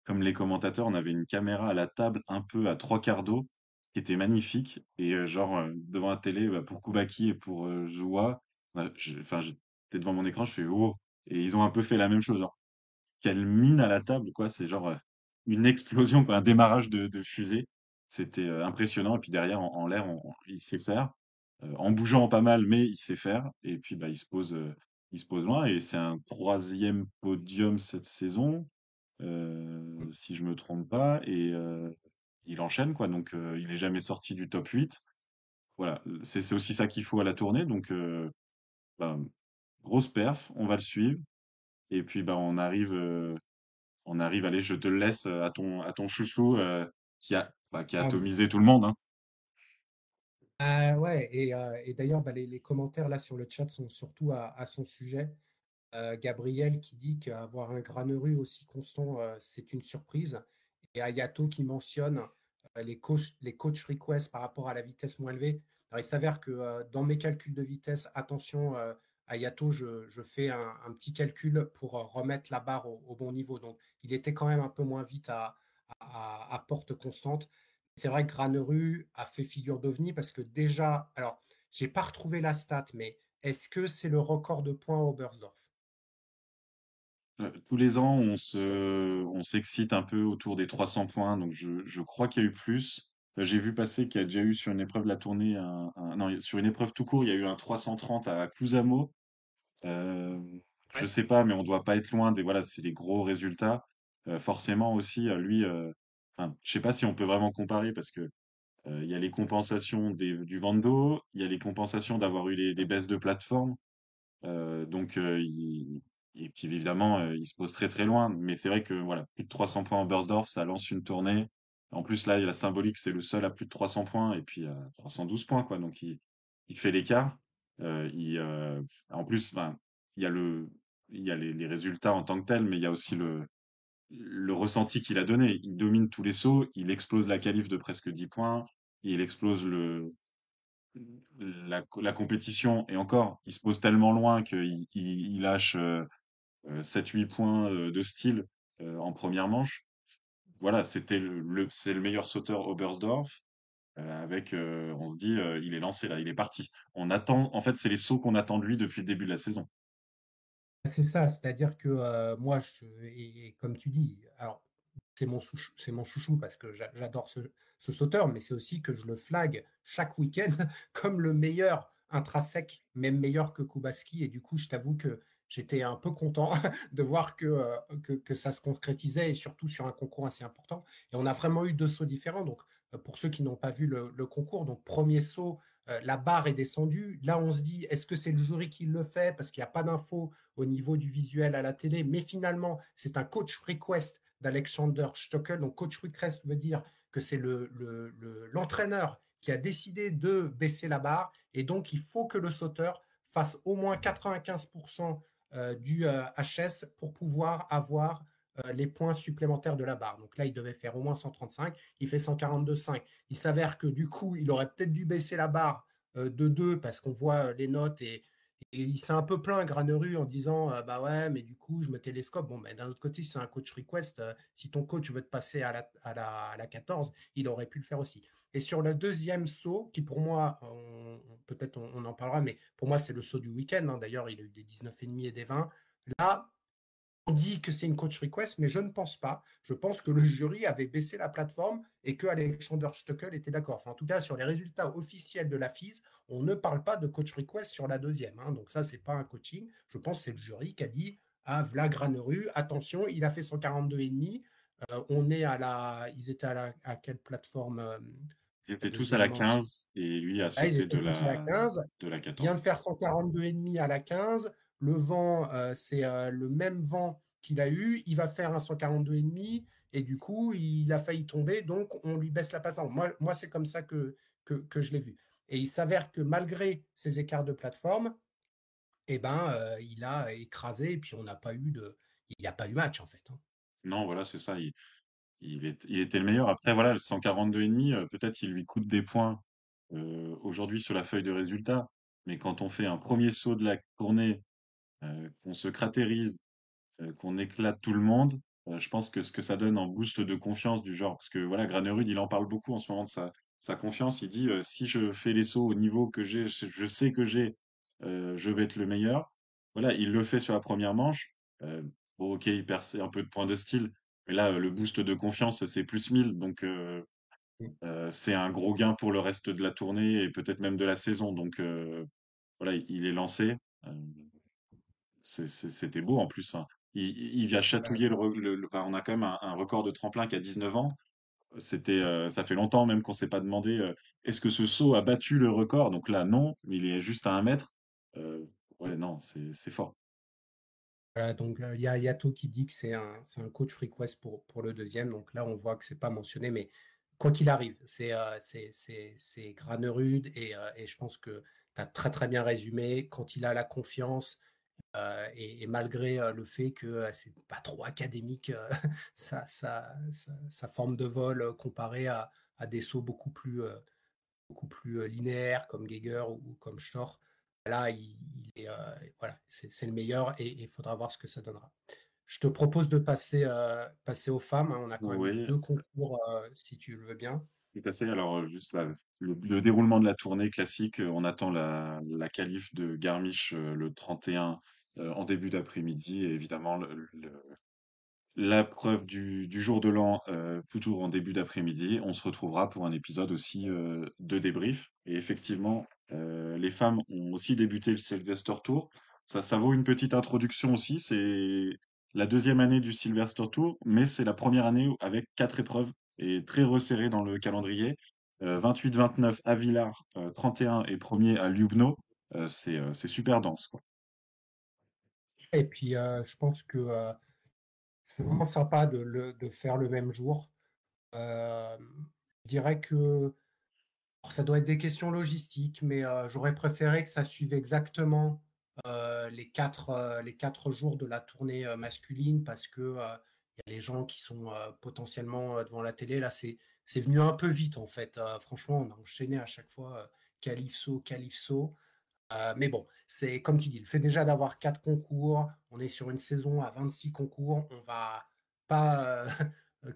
comme les commentateurs, on avait une caméra à la table un peu à trois quarts d'eau qui était magnifique et genre devant la télé bah, pour Koubaki et pour Joua, bah, enfin j'étais devant mon écran, je fais oh et ils ont un peu fait la même chose genre quelle mine à la table quoi, c'est genre une explosion quoi, un démarrage de, fusée, c'était impressionnant. Et puis derrière en, l'air il sait faire en bougeant pas mal mais il sait faire. Et puis bah il se pose il se pose loin. Et c'est un troisième podium cette saison, euh, si je me trompe pas, et euh, il enchaîne quoi, donc euh, il est jamais sorti du top 8. Voilà, c'est aussi ça qu'il faut à la tournée, donc bah, grosse perf, on va le suivre, et puis bah on arrive, on arrive, allez, je te le laisse à ton à ton chouchou qui a bah, qui a ah atomisé tout le monde. Hein. Ah ouais, et, d'ailleurs, bah, les, commentaires là sur le chat sont surtout à, son sujet. Gabriel qui dit qu'avoir un graneru aussi constant, c'est une surprise. Et Ayato qui mentionne les, coach, les coach requests par rapport à la vitesse moins élevée. Alors, il s'avère que dans mes calculs de vitesse, attention, Ayato, je, je fais un, petit calcul pour remettre la barre au, bon niveau. Donc, il était quand même un peu moins vite à, à porte constante. C'est vrai que Graneru a fait figure d'ovni parce que déjà, alors, j'ai pas retrouvé la stat, mais est-ce que c'est le record de points au Bersdorf euh, Tous les ans, on se, s'excite un peu autour des 300 points, donc je crois qu'il y a eu plus. Euh, j'ai vu passer qu'il y a déjà eu sur une épreuve de la tournée, un, non, sur une épreuve tout court, il y a eu un 330 à Cusamo. Euh, Je sais pas, mais on doit pas être loin des, voilà, c'est les gros résultats. Euh, forcément aussi, lui, enfin, je sais pas si on peut vraiment comparer parce que il y a les compensations des, du Vando, il y a les compensations d'avoir eu des baisses de plateforme. donc, et puis évidemment, il se pose très très loin. Mais c'est vrai que voilà, plus de 300 points en Bersdorf, ça lance une tournée. En plus, là, il y la symbolique, c'est le seul à plus de 300 points et puis à 312 points, quoi. Donc, il, fait l'écart. il, en plus, il y a le, il y a les, résultats en tant que tels, mais il y a aussi le, ressenti qu'il a donné. Il domine tous les sauts, il explose la qualif de presque 10 points, il explose la, compétition, et encore, il se pose tellement loin qu'il il, lâche 7-8 euh, points euh, de style euh, en première manche. Voilà, c'était le, c'est le meilleur sauteur Oberstdorf. avec, on dit, il est lancé là, il est parti. On attend, en fait, c'est les sauts qu'on attend de lui depuis le début de la saison. C'est ça, c'est-à-dire que moi, comme tu dis, c'est mon, chouchou parce que j'adore ce, sauteur, mais c'est aussi que je le flag chaque week-end comme le meilleur intrinsèque, même meilleur que Kubaski. Et du coup, je t'avoue que j'étais un peu content de voir que, que, ça se concrétisait et surtout sur un concours assez important. Et on a vraiment eu deux sauts différents. Donc, pour ceux qui n'ont pas vu le, le concours, donc premier saut, euh, la barre est descendue. Là, on se dit, est-ce que c'est le jury qui le fait? Parce qu'il n'y a pas d'infos au niveau du visuel à la télé Mais finalement, c'est un coach request d'Alexander Stockel. Donc, coach request veut dire que c'est l'entraîneur le, qui a décidé de baisser la barre. Et donc, il faut que le sauteur fasse au moins 95% euh, du HS euh, pour pouvoir avoir euh, les points supplémentaires de la barre. Donc là, il devait faire au moins 135. Il fait 142,5. Il s'avère que du coup, il aurait peut-être dû baisser la barre euh, de 2 parce qu'on voit euh, les notes et, il s'est un peu plaint Graneru en disant bah ouais mais du coup je me télescope bon mais d'un autre côté c'est un coach request si ton coach veut te passer à la, 14 il aurait pu le faire aussi et sur le deuxième saut qui pour moi peut-être on, en parlera mais pour moi c'est le saut du week-end hein. d'ailleurs il a eu des 19,5 et des 20 là on dit que c'est une coach request, mais je ne pense pas. Je pense que le jury avait baissé la plateforme et que Alexander Stuckel était d'accord. En tout cas, sur les résultats officiels de la FIS, on ne parle pas de coach request sur la deuxième. hein. Donc ça, c'est pas un coaching. Je pense que c'est le jury qui a dit à Vla attention, il a fait 142,5. Euh, on est à la. Ils étaient à, la, à quelle plateforme euh, Ils étaient tous à la deuxième manche 15 et lui a Ah, sauté de tous à la 15. de la Il vient 14. de faire 142,5 à la 15. Le vent, euh, c'est euh, le même vent qu'il a eu. Il va faire un 142,5 et du coup, il a failli tomber. Donc, on lui baisse la plateforme. Moi, moi c'est comme ça que, que, que je l'ai vu. Et il s'avère que malgré ces écarts de plateforme, eh ben, euh, il a écrasé et puis on n'a pas eu de. Il n'y a pas eu match en fait. hein. Non, voilà, c'est ça. Il, il, était le meilleur. Après, voilà, le 142,5, euh, peut-être il lui coûte des points euh, aujourd'hui sur la feuille de résultat. Mais quand on fait un premier saut de la tournée, euh, qu'on se cratérise, qu'on éclate tout le monde, je pense que ce que ça donne en boost de confiance du genre, parce que voilà, Granerud, il en parle beaucoup en ce moment de sa, sa confiance. Il dit si je fais les sauts au niveau que j'ai, je, sais que j'ai, je vais être le meilleur. Voilà, il le fait sur la première manche. Bon, ok, il perd un peu de points de style, mais là, le boost de confiance, c'est plus 1000, donc euh, euh, c'est un gros gain pour le reste de la tournée et peut-être même de la saison. Donc euh, voilà, il est lancé. C'était beau en plus. hein. Il, il vient Voilà. chatouiller le, on a quand même un, un record de tremplin qui a 19 ans. C'était, ça fait longtemps même qu'on s'est pas demandé est-ce que ce saut a battu le record? Donc là, non, mais il est juste à un mètre. Ouais, non, c'est fort. Donc il y a Yato qui dit que c'est un, coach request pour, le deuxième. Donc là, on voit que c'est pas mentionné, mais quoi qu'il arrive, c'est euh, Granerud et, je pense que tu as très bien résumé. Quand il a la confiance et, malgré le fait que c'est pas trop académique sa, forme de vol comparée à, des sauts beaucoup plus, linéaires comme Geiger ou, ou comme Storr. Là, il, il est, euh, voilà, c'est le meilleur et il faudra voir ce que ça donnera. Je te propose de passer, euh, passer aux femmes. hein. On a quand même deux concours, euh, si tu le veux bien. tout à fait. Alors, juste le, le déroulement de la tournée classique, on attend la, la qualif de Garmisch le 31 euh, en début d'après-midi et évidemment le, le- La preuve du, du jour de l'an, euh, toujours en début d'après-midi. On se retrouvera pour un épisode aussi euh, de débrief. Et effectivement, euh, les femmes ont aussi débuté le Sylvester Tour. Ça, ça vaut une petite introduction aussi. C'est la deuxième année du Sylvester Tour, mais c'est la première année avec quatre épreuves et très resserré dans le calendrier. Euh, 28-29 à Villars, euh, 31 et premier à Lubno. Euh, c'est euh, super dense. Et puis, euh, je pense que euh, c'est vraiment sympa de, de faire le même jour. Euh, je dirais que alors, ça doit être des questions logistiques, mais euh, j'aurais préféré que ça suive exactement euh, les quatre, euh, les quatre jours de la tournée masculine parce que il y a les gens qui sont potentiellement devant la télé. Là, c'est c'est venu un peu vite en fait. Franchement, on a enchaîné à chaque fois Calypso, Calypso. Mais bon, c'est comme tu dis, le fait déjà d'avoir quatre concours, on est sur une saison à 26 concours, on va pas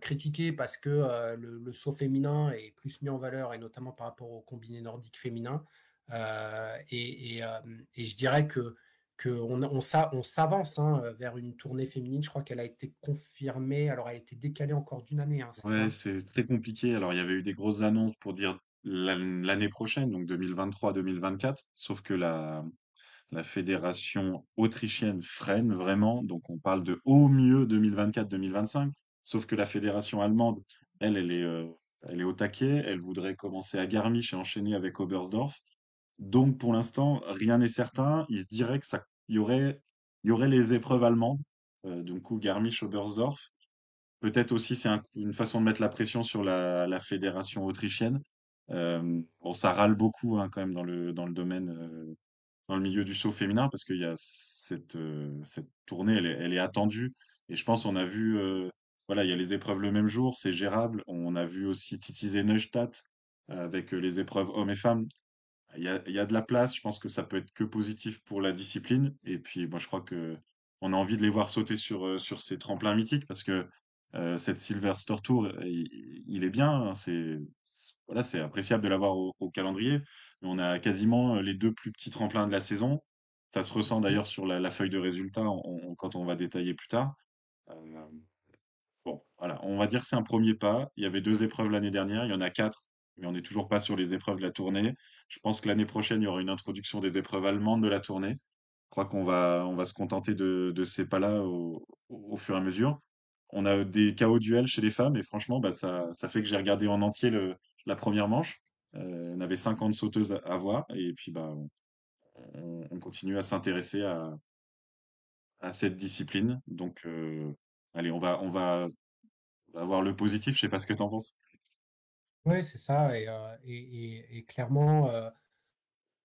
critiquer parce que euh, le, saut féminin est plus mis en valeur et notamment par rapport au combiné nordique féminin. Euh, et, euh, et je dirais que qu'on on, on s'avance hein, vers une tournée féminine. Je crois qu'elle a été confirmée. Alors, elle a été décalée encore d'une année, hein, c'est très compliqué. Alors, il y avait eu des grosses annonces pour dire l'an- l'année prochaine, donc 2023-2024, sauf que la, la fédération autrichienne freine vraiment, donc on parle de au mieux 2024-2025, sauf que la fédération allemande, elle, elle est, euh, elle est au taquet, elle voudrait commencer à Garmisch et enchaîner avec Oberstdorf. Donc, pour l'instant, rien n'est certain. Il se dirait que ça, y aurait, y aurait les épreuves allemandes, euh, donc coup Garmisch-Oberstdorf. Peut-être aussi c'est un une façon de mettre la pression sur la fédération autrichienne. Hem, bon ça râle beaucoup, hein, quand même dans le dans le domaine, heu, dans le milieu du saut féminin parce qu'il y a cette, heu, cette tournée, elle est attendue et je pense on a vu, voilà, il y a les épreuves le même jour, c'est gérable. On a vu aussi Titisee Neustadt, heu, avec, heu, les épreuves hommes et femmes. Il y a, il y a de la place, je pense que ça peut être que positif pour la discipline. Et puis, moi, je crois que on a envie de les voir sauter sur, euh, sur ces tremplins mythiques parce que euh, cette Silverstone Tour, il, il est bien. hein, c'est, voilà, c'est appréciable de l'avoir au, au calendrier. Mais on a quasiment euh, les deux plus petits tremplins de la saison. Ça se ressent d'ailleurs sur la, la feuille de résultats quand on va détailler plus tard. Voilà, on va dire que c'est un premier pas. Il y avait deux épreuves l'année dernière, il y en a quatre, mais on n'est toujours pas sur les épreuves de la tournée. Je pense que l'année prochaine, il y aura une introduction des épreuves allemandes de la tournée. Je crois qu'on va, on va se contenter de, de ces pas-là au, au fur et à mesure. On a des KO duels chez les femmes et franchement, bah, ça, ça fait que j'ai regardé en entier le, la première manche. Euh, on avait 50 sauteuses à, voir et puis bah, on, on continue à s'intéresser à, à cette discipline. Donc, euh, allez, on va, on va avoir le positif. Je sais pas ce que tu en penses. Oui, c'est ça. Et, euh, clairement, euh,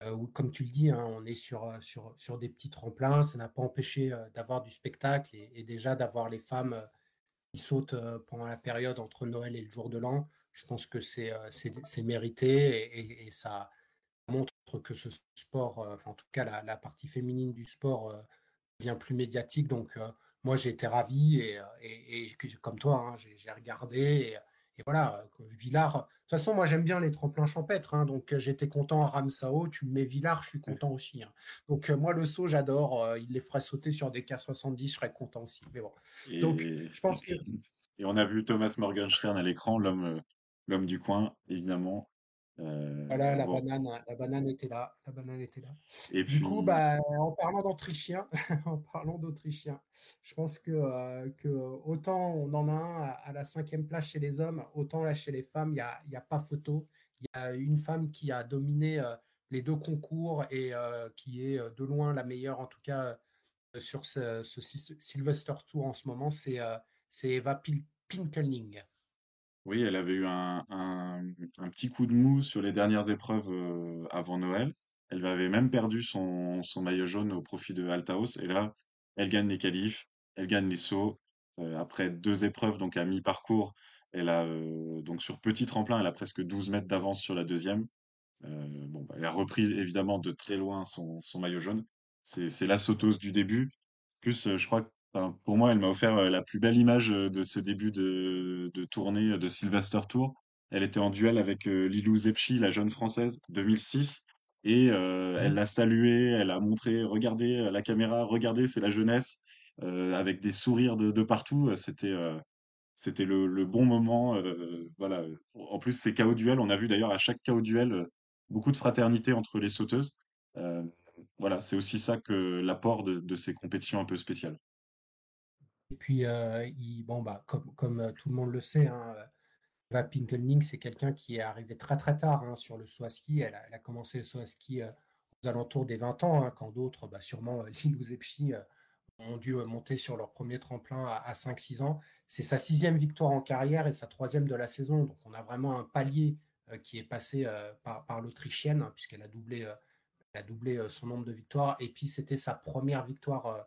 euh, comme tu le dis, hein, on est sur, sur, sur des petits tremplins. Ça n'a pas empêché d'avoir du spectacle et, déjà d'avoir les femmes qui sautent pendant la période entre Noël et le jour de l'an. Je pense que c'est mérité et, ça montre que ce sport, en tout cas la, la partie féminine du sport, devient plus médiatique. Donc, moi, j'ai été ravi et, euh, et, et comme toi, hein, j'ai regardé. Et, et voilà, euh, que Villars. De toute façon, moi, j'aime bien les tremplins champêtres. hein, donc, euh, j'étais content à Ramsao. Tu me mets Villars, je suis content aussi. hein. Donc, euh, moi, le saut, j'adore. euh, il les ferait sauter sur des K70, je serais content aussi. Mais bon. Donc, je pense que et on a vu Thomas Morgenstern à l'écran, l'homme, euh, l'homme du coin, évidemment. Voilà, Euh, la bon, banane, la banane était là. La banane était là. et Du coup, bah, en parlant d'Autrichiens, en parlant d'Autrichiens, je pense que, euh, que autant on en a un à, à la cinquième place chez les hommes, autant là chez les femmes, il n'y a, y a pas photo. Il y a une femme qui a dominé euh, les deux concours et qui est de loin la meilleure, en tout cas sur ce, Sylvester Tour en ce moment, c'est c'est Eva Pil- Pinkelning. Oui, elle avait eu un, un, petit coup de mou sur les dernières épreuves avant Noël. Elle avait même perdu son, son maillot jaune au profit de Altaos. Et là, elle gagne les qualifs, elle gagne les sauts. Après deux épreuves, donc à mi-parcours, elle a donc sur petit tremplin, elle a presque 12 mètres d'avance sur la deuxième. Bon, bah, elle a repris évidemment de très loin son, son maillot jaune. C'est, la sauteuse du début. Plus, je crois enfin, pour moi, elle m'a offert euh, la plus belle image euh, de ce début de, de tournée euh, de Sylvester Tour. Elle était en duel avec Lilou Zepchi, la jeune française, 2006. Et euh, elle l'a salué, elle a montré, regardez la caméra, regardez, c'est la jeunesse, euh, avec des sourires de, de partout. C'était, euh, c'était le, le bon moment. voilà. En plus, ces KO duels, on a vu d'ailleurs à chaque KO duel beaucoup de fraternité entre les sauteuses. Voilà, c'est aussi ça que l'apport de, de ces compétitions un peu spéciales. Et puis, euh, bon, bah, comme, euh, tout le monde le sait, hein, Eva Pinkelning, c'est quelqu'un qui est arrivé très très tard hein, sur le saut ski. Elle a, commencé le saut à ski euh, aux alentours des 20 ans, hein, quand d'autres, bah, sûrement euh, Lilou Zepchi, euh, ont dû euh, monter sur leur premier tremplin à, à 5-6 ans. C'est sa sixième victoire en carrière et sa troisième de la saison. Donc on a vraiment un palier euh, qui est passé euh, par, l'Autrichienne, puisqu'elle a doublé, euh, euh, son nombre de victoires. Et puis c'était sa première victoire euh,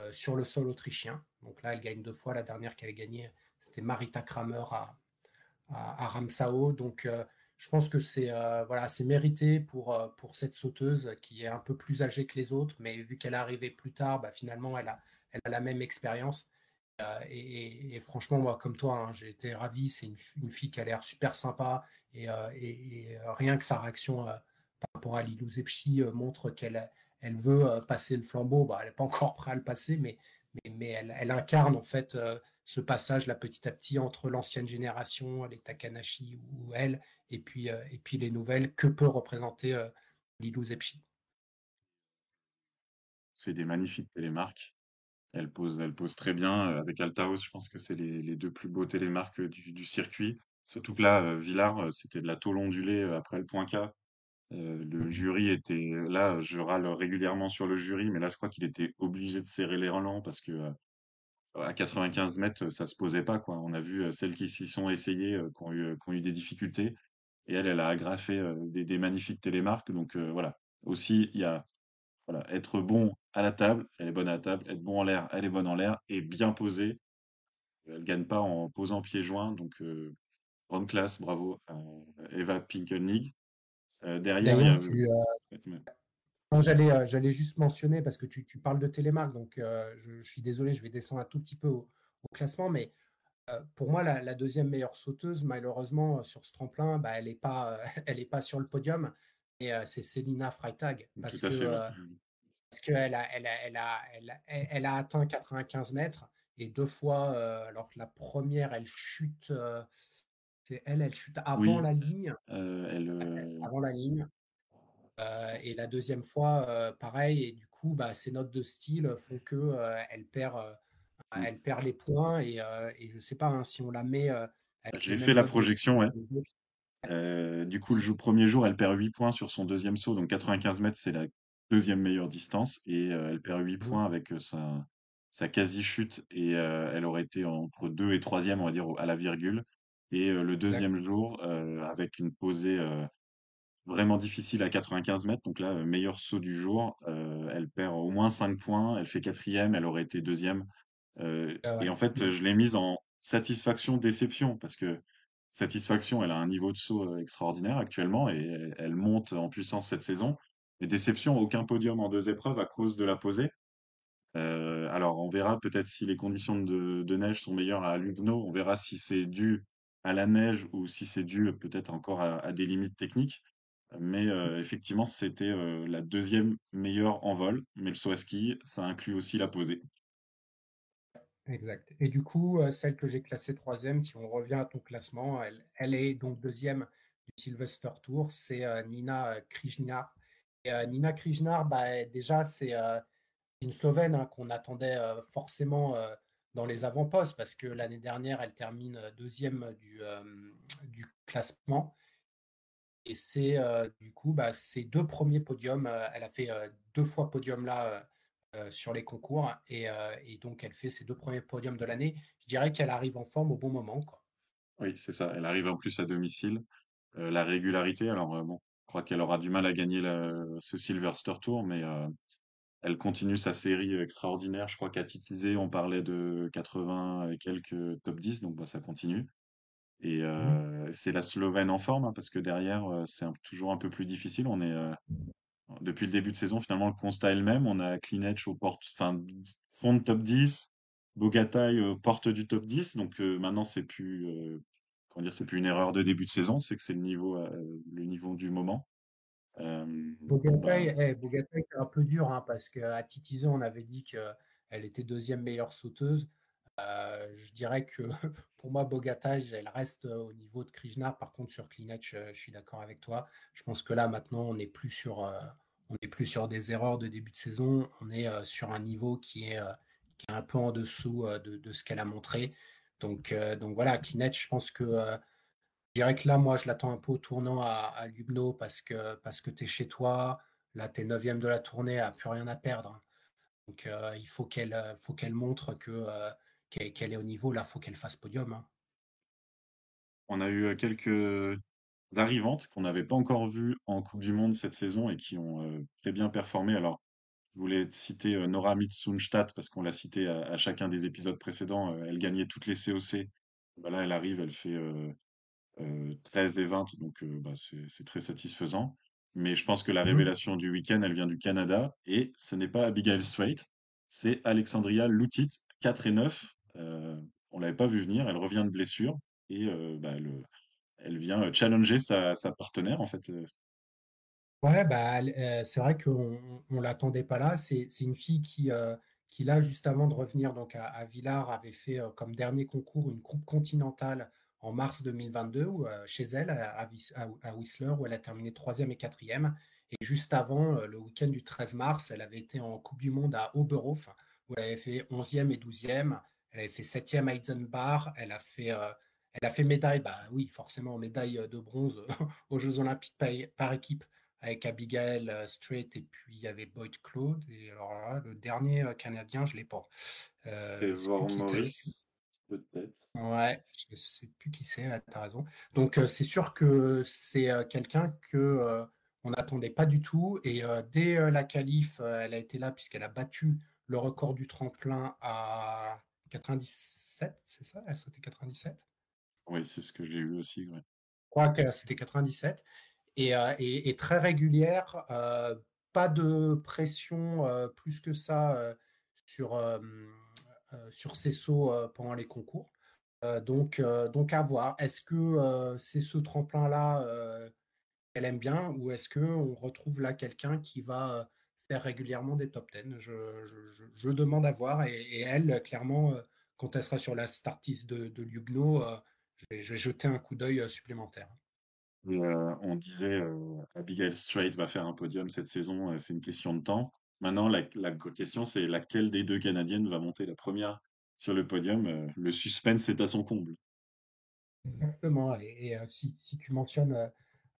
euh, sur le sol autrichien. Donc là, elle gagne deux fois. La dernière qu'elle a gagnée, c'était Marita Kramer à, à, Ramsao. Donc, euh, je pense que c'est euh, voilà, mérité pour, euh, pour cette sauteuse qui est un peu plus âgée que les autres, mais vu qu'elle est arrivée plus tard, bah, finalement, elle a, elle a la même expérience. Et, franchement, moi, comme toi, hein, j'ai été ravi. C'est une, fille qui a l'air super sympa. Et, rien que sa réaction par rapport à Lilou Zepchi montre qu'elle elle veut passer le flambeau. Bah, elle n'est pas encore prête à le passer, mais, mais, elle, incarne en fait euh, ce passage là petit à petit entre l'ancienne génération, les Takanashi ou elle, et puis, euh, et puis les nouvelles que peut représenter euh, Lilou. C'est des magnifiques télémarques. Elle pose, elle pose très bien. Euh, Avec Altaos, je pense que c'est les, deux plus beaux télémarques du, du circuit. Surtout que là, Villars, c'était de la tôle ondulée après le point K. Euh, le jury était là, je râle régulièrement sur le jury, mais là, je crois qu'il était obligé de serrer les relents parce que euh, à 95 mètres, ça se posait pas, quoi. On a vu euh, celles qui s'y sont essayées, qui ont eu, qui eu des difficultés. Et elle, elle a agrafé des, magnifiques télémarques. Donc voilà. Aussi, il y a voilà, être bon à la table, elle est bonne à la table. Être bon en l'air, elle est bonne en l'air. Et bien posée. Elle gagne pas en posant pieds joints. Donc grande classe, bravo Eva Pinkelnig. Euh, derrière, il y D'ailleurs, a. tu, euh, j'allais, euh, j'allais juste mentionner parce que tu, tu parles de télémarque, donc euh, je, je, suis désolé, je vais descendre un tout petit peu au, au classement, mais euh, pour moi, la, la, deuxième meilleure sauteuse, malheureusement, sur ce tremplin, bah, elle n'est pas, elle est pas sur le podium, et euh, c'est Célina Freitag parce Tout à que fait, parce qu'elle a, elle a, elle a, elle a, elle a atteint 95 mètres et deux fois, alors la première, elle chute, c'est elle, elle chute avant Oui, la ligne. elle, avant la ligne. et la deuxième fois, pareil, et du coup, bah, ses notes de style font que elle perd, mmh. elle perd les points et, et je sais pas hein, si on la met J'ai fait la projection, ouais. Euh, du coup, le premier jour, elle perd 8 points sur son deuxième saut. Donc 95 mètres, c'est la deuxième meilleure distance. Et euh, elle perd 8 Mmh. points avec euh, sa, sa quasi-chute. Et euh, elle aurait été entre 2 et 3 on va dire, à la virgule. Et euh, le deuxième jour, euh, avec une posée euh, vraiment difficile à 95 mètres, donc là, meilleur saut du jour, elle perd au moins 5 points. Elle fait quatrième, elle aurait été deuxième. Ah et en fait, Mmh. je l'ai mise en satisfaction-déception parce que satisfaction, elle a un niveau de saut extraordinaire actuellement et elle, elle monte en puissance cette saison. Mais déception, aucun podium en deux épreuves à cause de la posée. Euh, alors, on verra peut-être si les conditions de, de neige sont meilleures à Lugno. On verra si c'est dû à la neige ou si c'est dû peut-être encore à, à des limites techniques. Mais euh, effectivement, c'était euh, la deuxième meilleure en vol. Mais le saut à ski, ça inclut aussi la posée. Exact. Et du coup, euh, celle que j'ai classée troisième, si on revient à ton classement, elle, elle est donc deuxième du Sylvester Tour, c'est euh, Nina Krishnar. Et euh, Nina Krishnar, bah, déjà, c'est euh, une Slovène hein, qu'on attendait euh, forcément euh, dans les avant-postes parce que l'année dernière, elle termine euh, deuxième du, euh, du classement. Et c'est euh, du coup bah, ses deux premiers podiums. elle a fait deux fois podium là sur les concours et, donc elle fait ses deux premiers podiums de l'année. Je dirais qu'elle arrive en forme au bon moment. Quoi. Oui, c'est ça. Elle arrive en plus à domicile. La régularité, alors bon, je crois qu'elle aura du mal à gagner ce Sylvester Tour, mais elle continue sa série extraordinaire. Je crois qu'à Titizé, on parlait de 80 et quelques top 10, donc bah, ça continue. Et euh, c'est la Slovène en forme, hein, parce que derrière, euh, c'est toujours un peu plus difficile. On est, euh, depuis le début de saison, finalement, le constat est le même. On a Klinec au porte, enfin, fond de top 10, Bogatay aux portes du top 10. Donc euh, maintenant, c'est plus, euh, comment dire, c'est plus une erreur de début de saison, c'est que c'est le niveau, euh, le niveau du moment. Euh, bah, Bogatay, eh, Bogatay, c'est un peu dur hein, parce qu'à Titizé, on avait dit qu'elle était deuxième meilleure sauteuse. Euh, je dirais que pour moi, Bogatay, elle reste au niveau de Krishna. Par contre, sur Klinec, je, je suis d'accord avec toi. Je pense que là, maintenant, on n'est plus sur, euh, on plus sur des erreurs de début de saison. On est euh, sur un niveau qui est, qui est un peu en dessous de, de ce qu'elle a montré. Donc, donc voilà, Klinec, je pense que je dirais que là, moi, je l'attends un peu au tournant à, à Lubno parce que, parce que tu es chez toi. Là, tu es neuvième de la tournée, elle plus rien à perdre. Donc, euh, il faut qu'elle euh, faut qu'elle montre euh, qu'elle est au niveau. Là, il faut qu'elle fasse podium. hein. on a eu quelques arrivantes qu'on n'avait pas encore vues en Coupe du Monde cette saison et qui ont très bien performé. Alors, je voulais citer Nora Mitsunstadt parce qu'on l'a cité à, chacun des épisodes précédents. Elle gagnait toutes les COC. Bah là, elle arrive, elle fait 13 et 20, donc euh, bah, c'est très satisfaisant. Mais je pense que la Mhm. révélation du week-end, elle vient du Canada et ce n'est pas Abigail Strait, c'est Alexandria Lutit, 4 et 9. Euh, on l'avait pas vu venir, elle revient de blessure et euh, bah, elle, elle vient euh, challenger sa, sa partenaire en fait. Ouais, bah, euh, c'est vrai qu'on ne l'attendait pas là. C'est une fille qui, qui, là, juste avant de revenir donc, à, à Villars, avait fait comme dernier concours une coupe continentale en mars 2022 où, euh, chez elle, à, à Whis- à- à Whistler, où elle a terminé troisième et quatrième. Et juste avant, euh, le week-end du 13 mars, elle avait été en Coupe du Monde à Oberhof, où elle avait fait onzième et douzième. Elle avait fait septième à Eisenbach. Elle a fait, euh, elle a fait médaille, bah oui, forcément, médaille de bronze aux Jeux Olympiques par, par équipe avec Abigail Strait et puis il y avait Boyd Claude. Et alors là, le dernier Canadien, je ne l'ai pas. Euh, Trevor. Morris, peut-être. Ouais, je sais plus qui c'est, tu as raison. Donc euh, c'est sûr que c'est euh, quelqu'un que euh, on n'attendait pas du tout. Et dès la qualif, elle a été là puisqu'elle a battu le record du tremplin à 97, c'est ça? Elle sautait 97? Oui, c'est ce que j'ai eu aussi. ouais. Je crois que c'était 97. et, et- et très régulière. pas de pression plus que ça sur, sur ces sauts euh, pendant les concours. Euh, donc, euh, donc à voir. Est-ce que euh, c'est ce tremplin-là euh, qu'elle aime bien ou est-ce qu'on retrouve là quelqu'un qui va euh, faire régulièrement des top 10 je, je- demande à voir et, elle, clairement, euh, quand elle sera sur la startiste de, de Lugno, je vais, je vais jeter un coup d'œil supplémentaire. On disait Abigail Strait va faire un podium cette saison, c'est une question de temps. Maintenant, la, la question, c'est laquelle des deux Canadiennes va monter la première sur le podium. le suspense est à son comble. Exactement. Et, si, si, tu mentionnes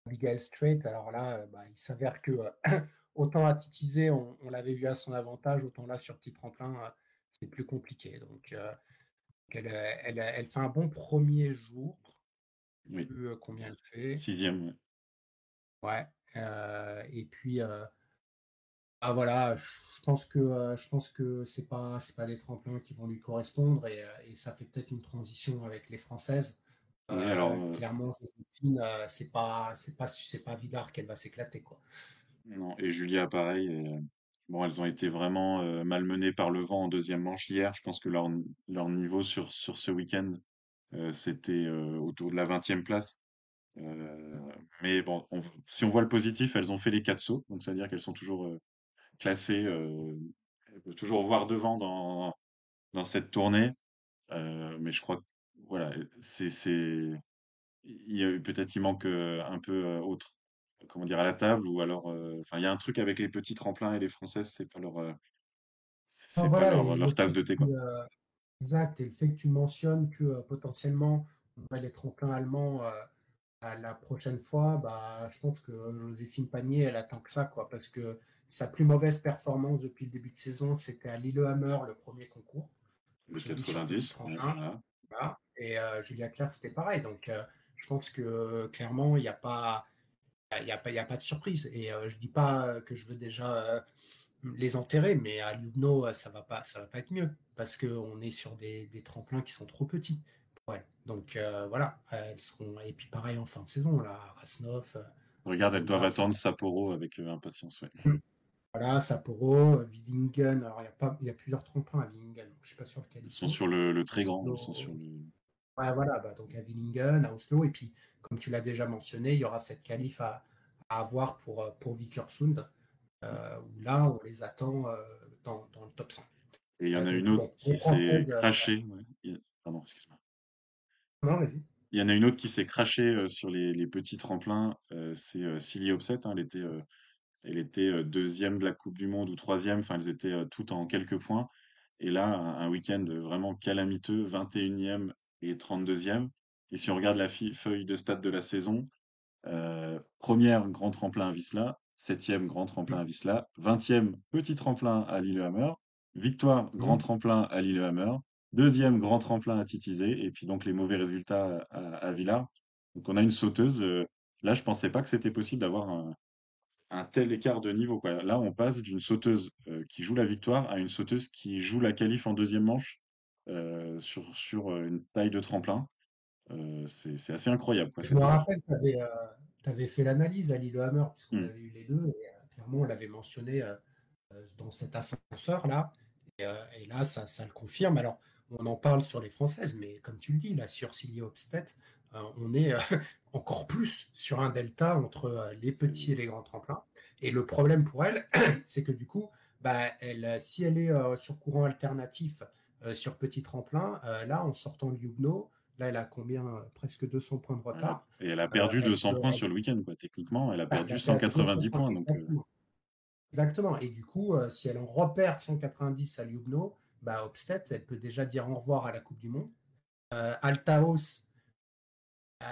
Abigail Strait, alors là, bah, il s'avère que autant à Titizé, on, on l'avait vu à son avantage, autant là sur petit tremplin, c'est plus compliqué. Donc, elle, elle, elle, fait un bon premier jour. Oui. combien elle fait? Sixième. Ouais. Euh, et puis, euh, ah voilà, je pense que euh, je pense que c'est pas c'est pas des tremplins qui vont lui correspondre et, et ça fait peut-être une transition avec les françaises. Oui, alors, clairement, Joséphine, c'est pas c'est pas c'est pas Villard qu'elle va s'éclater quoi. Non, et Julia pareil. bon, elles ont été vraiment malmenées par le vent en deuxième manche hier. Je pense que leur leur niveau sur sur ce week-end c'était autour de la 20e place. mais bon, si on voit le positif, elles ont fait les quatre sauts, donc ça veut dire qu'elles sont toujours classées, elles peuvent toujours voir devant dans, dans cette tournée. mais je crois que voilà, c'est, c'est, il y a peut-être il manque un peu autre, comment dire, à la table, ou alors, enfin, il y a un truc avec les petits tremplins et les françaises, c'est pas leur, c'est pas leur, leur tasse de thé, quoi. Exact. Et le fait que tu mentionnes que euh, potentiellement on va les tremplins allemands euh, à la prochaine fois, bah, je pense que Joséphine Panier, elle attend que ça, quoi, parce que sa plus mauvaise performance depuis le début de saison, c'était à Lillehammer, le premier concours. Le 90. Et euh, Julia Clark, c'était pareil. Donc, je pense que clairement, il n'y a pas. Il n'y a, a, pas de surprise. Et je ne dis pas que je veux déjà les enterrer, mais à Lugno, ça va pas, ça va pas être mieux parce qu'on est sur des, des, tremplins qui sont trop petits. Donc euh, voilà, elles seront et puis pareil en fin de saison là, Rasnov. Euh, Regarde, elles doivent attendre Sapporo avec euh, impatience, ouais. Voilà, Sapporo, Willingen. Alors il y a pas, il y a plusieurs tremplins à Willingen. Je suis pas sûr lequel ils sont. sur le, le très grand. Ils sont sur le... Ouais, voilà, bah, donc à Willingen, à Oslo, et puis comme tu l'as déjà mentionné, il y aura cette qualif à, à avoir pour pour Vikersund. Euh, où là, on les attend euh, dans, dans, le top 5. Et il y en a une autre qui s'est euh, crachée. Pardon, excuse-moi. Non, vas-y. Il y en a une autre qui s'est crachée sur les, les, petits tremplins. c'est Silly Opset. Hein, elle était, elle était deuxième de la Coupe du Monde ou troisième. Enfin, elles étaient toutes en quelques points. Et là, un, week-end vraiment calamiteux, 21e et 32e. Et si on regarde la feuille de stade de la saison, première grand tremplin à Visla, septième grand tremplin à Visla, vingtième petit tremplin à Lillehammer, victoire grand mmh. tremplin à Lillehammer, deuxième grand tremplin à Titizé, et puis donc les mauvais résultats à, à Villars. Donc on a une sauteuse. Euh, là, je pensais pas que c'était possible d'avoir un, un, tel écart de niveau. Quoi. Là, on passe d'une sauteuse euh, qui joue la victoire à une sauteuse qui joue la qualif en deuxième manche euh, sur, sur une taille de tremplin. c'est assez incroyable. Quoi, je me rappelle, tu avais, avais fait l'analyse à Lillehammer, puisqu'on mmh. avait eu les deux, et euh, clairement, on l'avait mentionné euh, euh, dans cet ascenseur-là. Et, là, ça, ça, le confirme. Alors, on en parle sur les Françaises, mais comme tu le dis, là, sur Silly Hopstead, on est encore plus sur un delta entre les petits et les grands tremplins. Et le problème pour elle, c'est que du coup, bah, elle, si elle est sur courant alternatif sur petit tremplin, là, en sortant de Yugno, Là, elle a combien Presque 200 points de retard. Et elle a perdu 200 points sur le week-end, quoi. Techniquement, elle a perdu 190 points. Donc, Exactement. Et du coup, si elle en repère 190 à Ljubno, bah, Obstet, elle peut déjà dire au revoir à la Coupe du Monde. Altaos,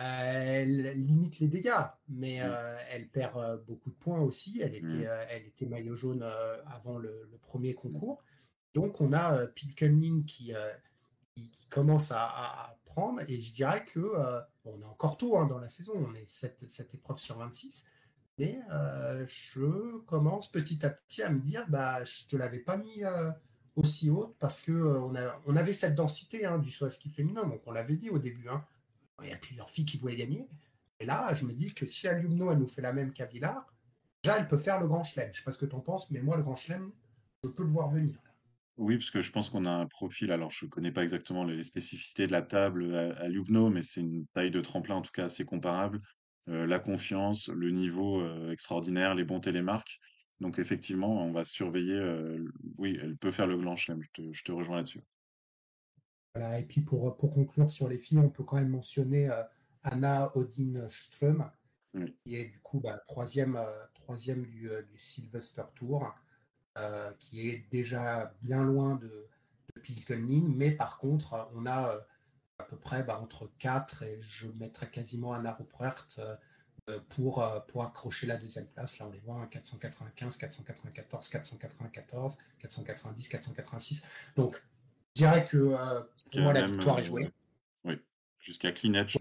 elle limite les dégâts, mais elle perd beaucoup de points aussi. Elle était, elle était maillot jaune avant le, premier concours. Donc, on a Pilkemling qui, qui, qui, commence à, prendre. Et je dirais que euh, on est encore tôt hein, dans la saison, on est cette, cette épreuve sur 26. Mais euh, je commence petit à petit à me dire, bah, je te l'avais pas mis euh, aussi haute parce que on, a, on avait cette densité hein, du saut à ski féminin, donc on l'avait dit au début. Hein. Il y a plusieurs filles qui pouvaient gagner. Et là, je me dis que si Alumno, elle nous fait la même qu'à Villard, déjà, elle peut faire le grand chelem. Je sais pas ce que tu en penses, mais moi, le grand chelem, je peux le voir venir. Oui, parce que je pense qu'on a un profil, alors je ne connais pas exactement les spécificités de la table à, Lugno, mais c'est une taille de tremplin en tout cas assez comparable. Euh, la confiance, le niveau euh, extraordinaire, les bons télémarques. Donc effectivement, on va surveiller. Euh, oui, elle peut faire le grand chelem, je te rejoins là-dessus. Voilà, et puis pour, pour conclure sur les filles, on peut quand même mentionner Anna Odin Ström, qui est du coup bah, troisième, troisième du, du, Sylvester Tour, qui est déjà bien loin de, de mais par contre, on a à peu près bah, entre 4 et je mettrais quasiment Anna Ruprecht pour, pour accrocher la deuxième place. Là, on les voit, 495, 494, 494, 490, 486. Donc, je dirais que euh, pour moi, la victoire est jouée. Euh, oui, jusqu'à ouais, 9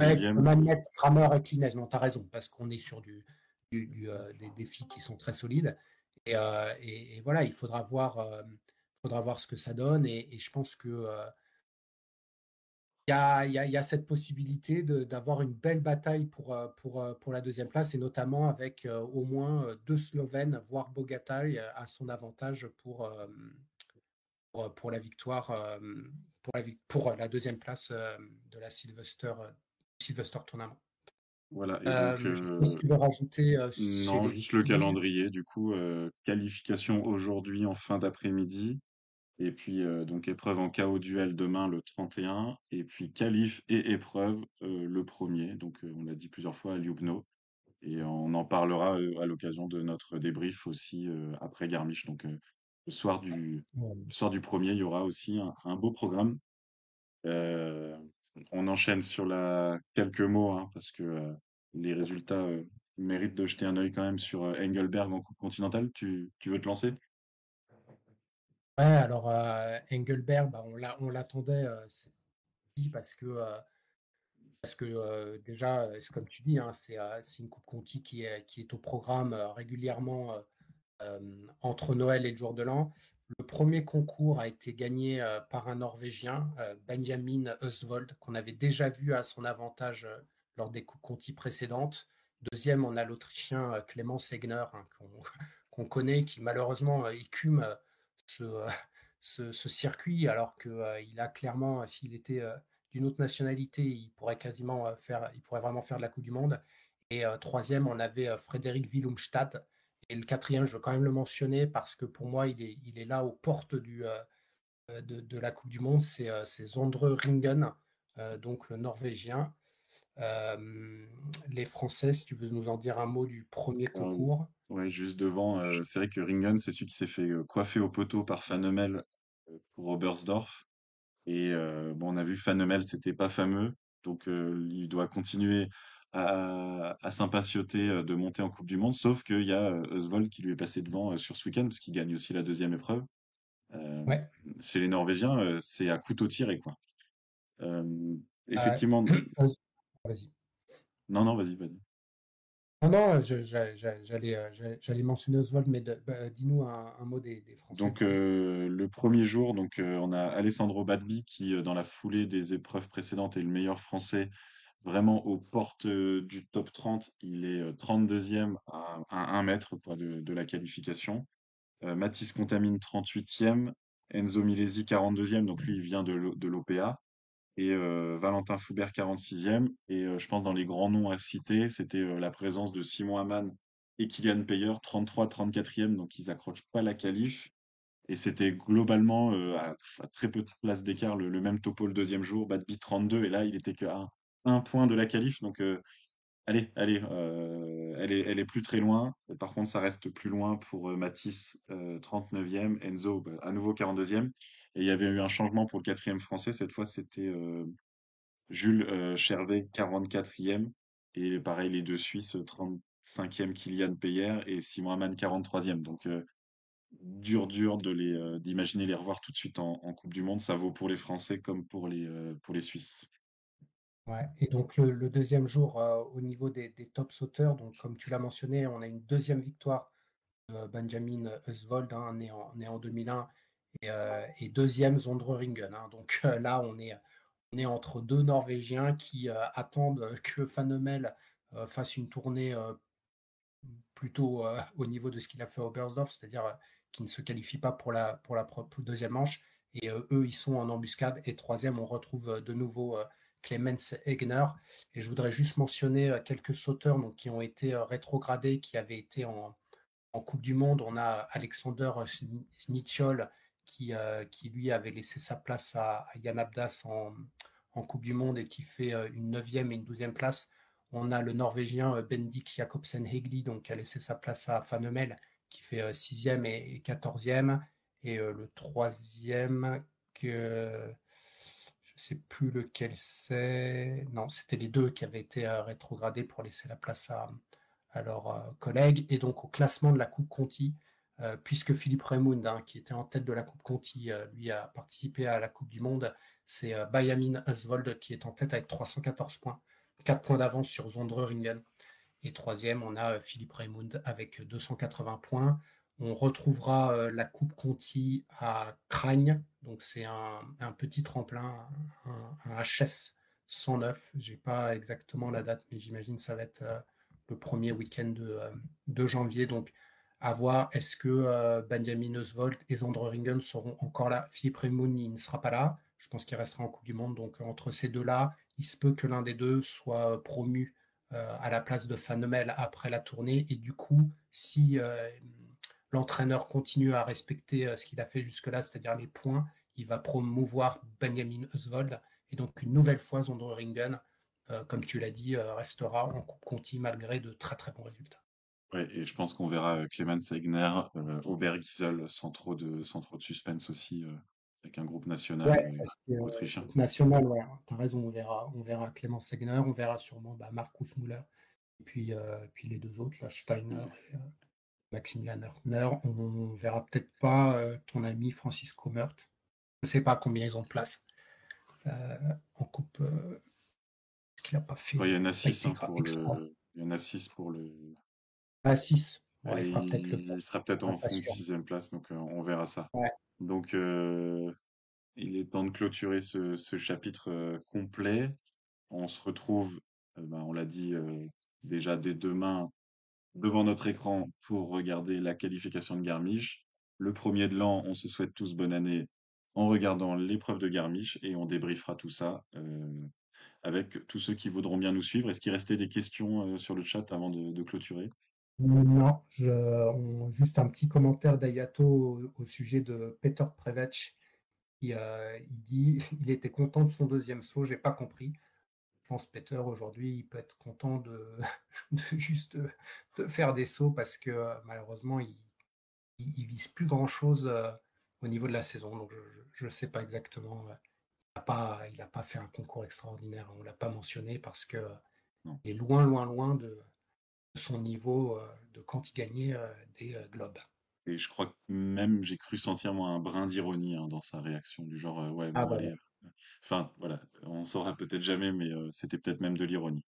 Kramer et Klinech, non, tu as raison, parce qu'on est sur du, du, euh, des défis qui sont très solides. Et, et, voilà, il faudra voir, faudra voir ce que ça donne. Et, je pense que il y, a, cette possibilité d'avoir une belle bataille pour, pour, pour la deuxième place, et notamment avec au moins deux Slovènes, voire Bogataj, à son avantage pour, pour, la victoire, pour la, pour la deuxième place de la Sylvester, Sylvester Tournament. Voilà. Et donc, sais tu veux rajouter. non, juste le calendrier. Du coup, qualification aujourd'hui en fin d'après-midi. Et puis, donc, épreuve en KO duel demain, le 31. Et puis, qualif et épreuve le premier. Donc, on l'a dit plusieurs fois à Ljubno. Et on en parlera à l'occasion de notre débrief aussi après Garmisch. Donc, le soir du, soir du premier, il y aura aussi un, beau programme. on enchaîne sur la quelques mots, hein, parce que les résultats méritent de jeter un œil quand même sur Engelberg en Coupe continentale. Tu, tu veux te lancer? Ouais, alors euh, Engelberg, bah, on l'attendait euh, parce que, euh, parce que déjà, comme tu dis, hein, c'est une Coupe Conti qui est, qui est au programme régulièrement entre Noël et le jour de l'an. Le premier concours a été gagné par un Norvégien, Benjamin Østvold, qu'on avait déjà vu à son avantage lors des Coupes Conti précédentes. Deuxième, on a l'Autrichien Clément Segner, hein, qu'on connaît, qui malheureusement écume ce, ce, circuit, alors qu'il euh, il a clairement, s'il était euh, d'une autre nationalité, il pourrait quasiment euh, faire, il pourrait vraiment faire de la Coupe du Monde. Et troisième, on avait Frédéric Willumstadt. Et le quatrième, je veux quand même le mentionner parce que pour moi, il est, il est là aux portes du, de, de, la Coupe du Monde. C'est Zondre Ringen, donc le Norvégien. les Français, si tu veux nous en dire un mot du premier concours. Ouais, juste devant, euh, c'est vrai que Ringen, c'est celui qui s'est fait euh, coiffer au poteau par Fanemel euh, pour Oberstdorf. Et bon, on a vu Fanemel, c'était pas fameux, donc il doit continuer à, à s'impatienter de monter en Coupe du Monde, sauf qu'il y a Oswald qui lui est passé devant sur ce week-end, parce qu'il gagne aussi la deuxième épreuve. Ouais. Chez les Norvégiens, c'est à couteau tiré, quoi. effectivement. Vas-y. Non, non, vas-y, vas-y. Non, non, j'allais mentionner Oswald, mais bah, dis-nous un, mot des, Français. Donc, le premier jour, donc, on a Alessandro Badbi qui, dans la foulée des épreuves précédentes, est le meilleur Français, vraiment aux portes du top 30. Il est 32e à, 1 mètre de, la qualification. Mathis Contamine 38e. Enzo Milesi 42e, donc lui il vient de l'OPA et Valentin Foubert 46e. Et je pense dans les grands noms à citer, c'était la présence de Simon Hamann et Kylian Payer, 33, 34e, donc ils accrochent pas la qualif. Et c'était globalement à, très peu de place d'écart le, même topo le deuxième jour, Badby 32, et là il était qu'à un, point de la qualif. Donc allez, allez, elle, est, elle est plus très loin. Par contre, ça reste plus loin pour Matisse, 39e, Enzo bah, à nouveau 42e. Et il y avait eu un changement pour le quatrième français. Cette fois, c'était euh, Jules euh, Chervet, 44e. Et pareil, les deux Suisses, 35e Kylian Peyer et Simon Hamann, 43e. Donc, euh, dur, dur de les, d'imaginer les revoir tout de suite en, Coupe du Monde. Ça vaut pour les Français comme pour les, pour les Suisses. Ouais, et donc le, deuxième jour, au niveau des, top sauteurs, donc comme tu l'as mentionné, on a une deuxième victoire de Benjamin Eusvold, hein, né, en, né en 2001, euh, et, deuxième Zondreringen. Hein. Donc euh, là, on est, on est entre deux Norvégiens qui euh, attendent que Fanemel fasse une tournée plutôt au niveau de ce qu'il a fait au Oberstdorf, c'est-à-dire qui ne se qualifie pas pour la, pour la deuxième manche. Et eux, ils sont en embuscade. Et troisième, on retrouve de nouveau Clemens Egner. Et je voudrais juste mentionner quelques sauteurs donc, qui ont été rétrogradés, qui avaient été en, en Coupe du Monde. On a Alexander Snitchol qui, qui lui avait laissé sa place à, Yann Abdas en, en, Coupe du Monde et qui fait une neuvième et une douzième place. On a le Norvégien Bendik Jakobsen Hegli, donc qui a laissé sa place à Fanemel, qui fait sixième et quatorzième. Et le troisième, que je sais plus lequel c'est. Non, c'était les deux qui avaient été rétrogradés pour laisser la place à, leurs collègues. Et donc au classement de la Coupe Conti, puisque Philippe Raymond, hein, qui était en tête de la Coupe Conti, lui a participé à la Coupe du Monde, c'est Bayamin Oswald qui est en tête avec 314 points. 4 points d'avance sur Zondreringen. Et troisième, on a euh, Philippe Raymond avec 280 points. On retrouvera euh, la Coupe Conti à Cragne. Donc c'est un, petit tremplin, un, HS 109. Je n'ai pas exactement la date, mais j'imagine ça va être euh, le premier week-end de, janvier. Donc à voir, est-ce que Benjamin Oswald et Zondreringen seront encore là? Philippe Raymond, il ne sera pas là. Je pense qu'il restera en Coupe du Monde. Donc entre ces deux-là, il se peut que l'un des deux soit promu euh, à la place de Fanemel après la tournée. Et du coup, si euh, l'entraîneur continue à respecter euh, ce qu'il a fait jusque-là, c'est-à-dire les points, il va promouvoir Benjamin Oswald. Et donc, une nouvelle fois, Zondringen, comme tu l'as dit, restera en Coupe Conti malgré de très très bons résultats. Ouais, et je pense qu'on verra Clément Segner, Obergisel sans trop de sans trop de suspense aussi avec un groupe national euh, autrichien. national, ouais, tu as raison, on verra, on verra Clément Segner, on verra sûrement bah, Markus Müller, et puis, euh, puis les deux autres, là, Steiner et euh, Maximilian Hörtner. On verra peut-être pas ton ami Francisco Meurt. Je ne sais pas combien ils ont de place en coupe. ce qu'il n'a pas fait. il y en a 6 hein, pour le. Il y en a 6 pour le. Ah, 6. il, sera peut-être en fond de sixième place, donc on verra ça. Ouais. Donc, il est temps de clôturer ce, chapitre complet. On se retrouve, ben, on l'a dit déjà dès demain, devant notre écran pour regarder la qualification de Garmisch. Le premier de l'an, on se souhaite tous bonne année en regardant l'épreuve de Garmisch et on débriefera tout ça avec tous ceux qui voudront bien nous suivre. Est-ce qu'il restait des questions sur le chat avant de clôturer? Non, juste un petit commentaire d'Ayato au, sujet de Peter Prevec. Il, euh, il, dit il était content de son deuxième saut, j'ai pas compris. Je pense Peter aujourd'hui, il peut être content de, juste de, faire des sauts parce que euh, malheureusement, il, il, vise plus grand chose euh, au niveau de la saison. Donc je ne sais pas exactement. il n'a pas, il pas fait un concours extraordinaire. On l'a pas mentionné parce que il est loin, loin, loin de son niveau euh, de quand il gagnait euh, des euh, globes. Et je crois que même j'ai cru sentir moi un brin d'ironie hein, dans sa réaction, du genre ouais, bon, ah, allez. Enfin voilà, on saura peut-être jamais, mais c'était peut-être même de l'ironie.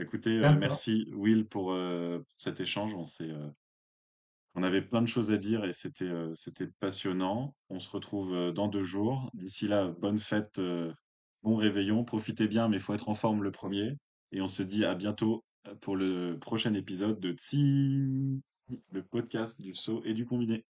Écoutez, merci Will pour, cet échange. On s'est, on avait plein de choses à dire et c'était c'était passionnant. On se retrouve dans deux jours. D'ici là, bonne fête, bon réveillon, profitez bien, mais il faut être en forme le premier. Et on se dit à bientôt pour le prochain épisode de Tsi, le podcast du saut et du combiné.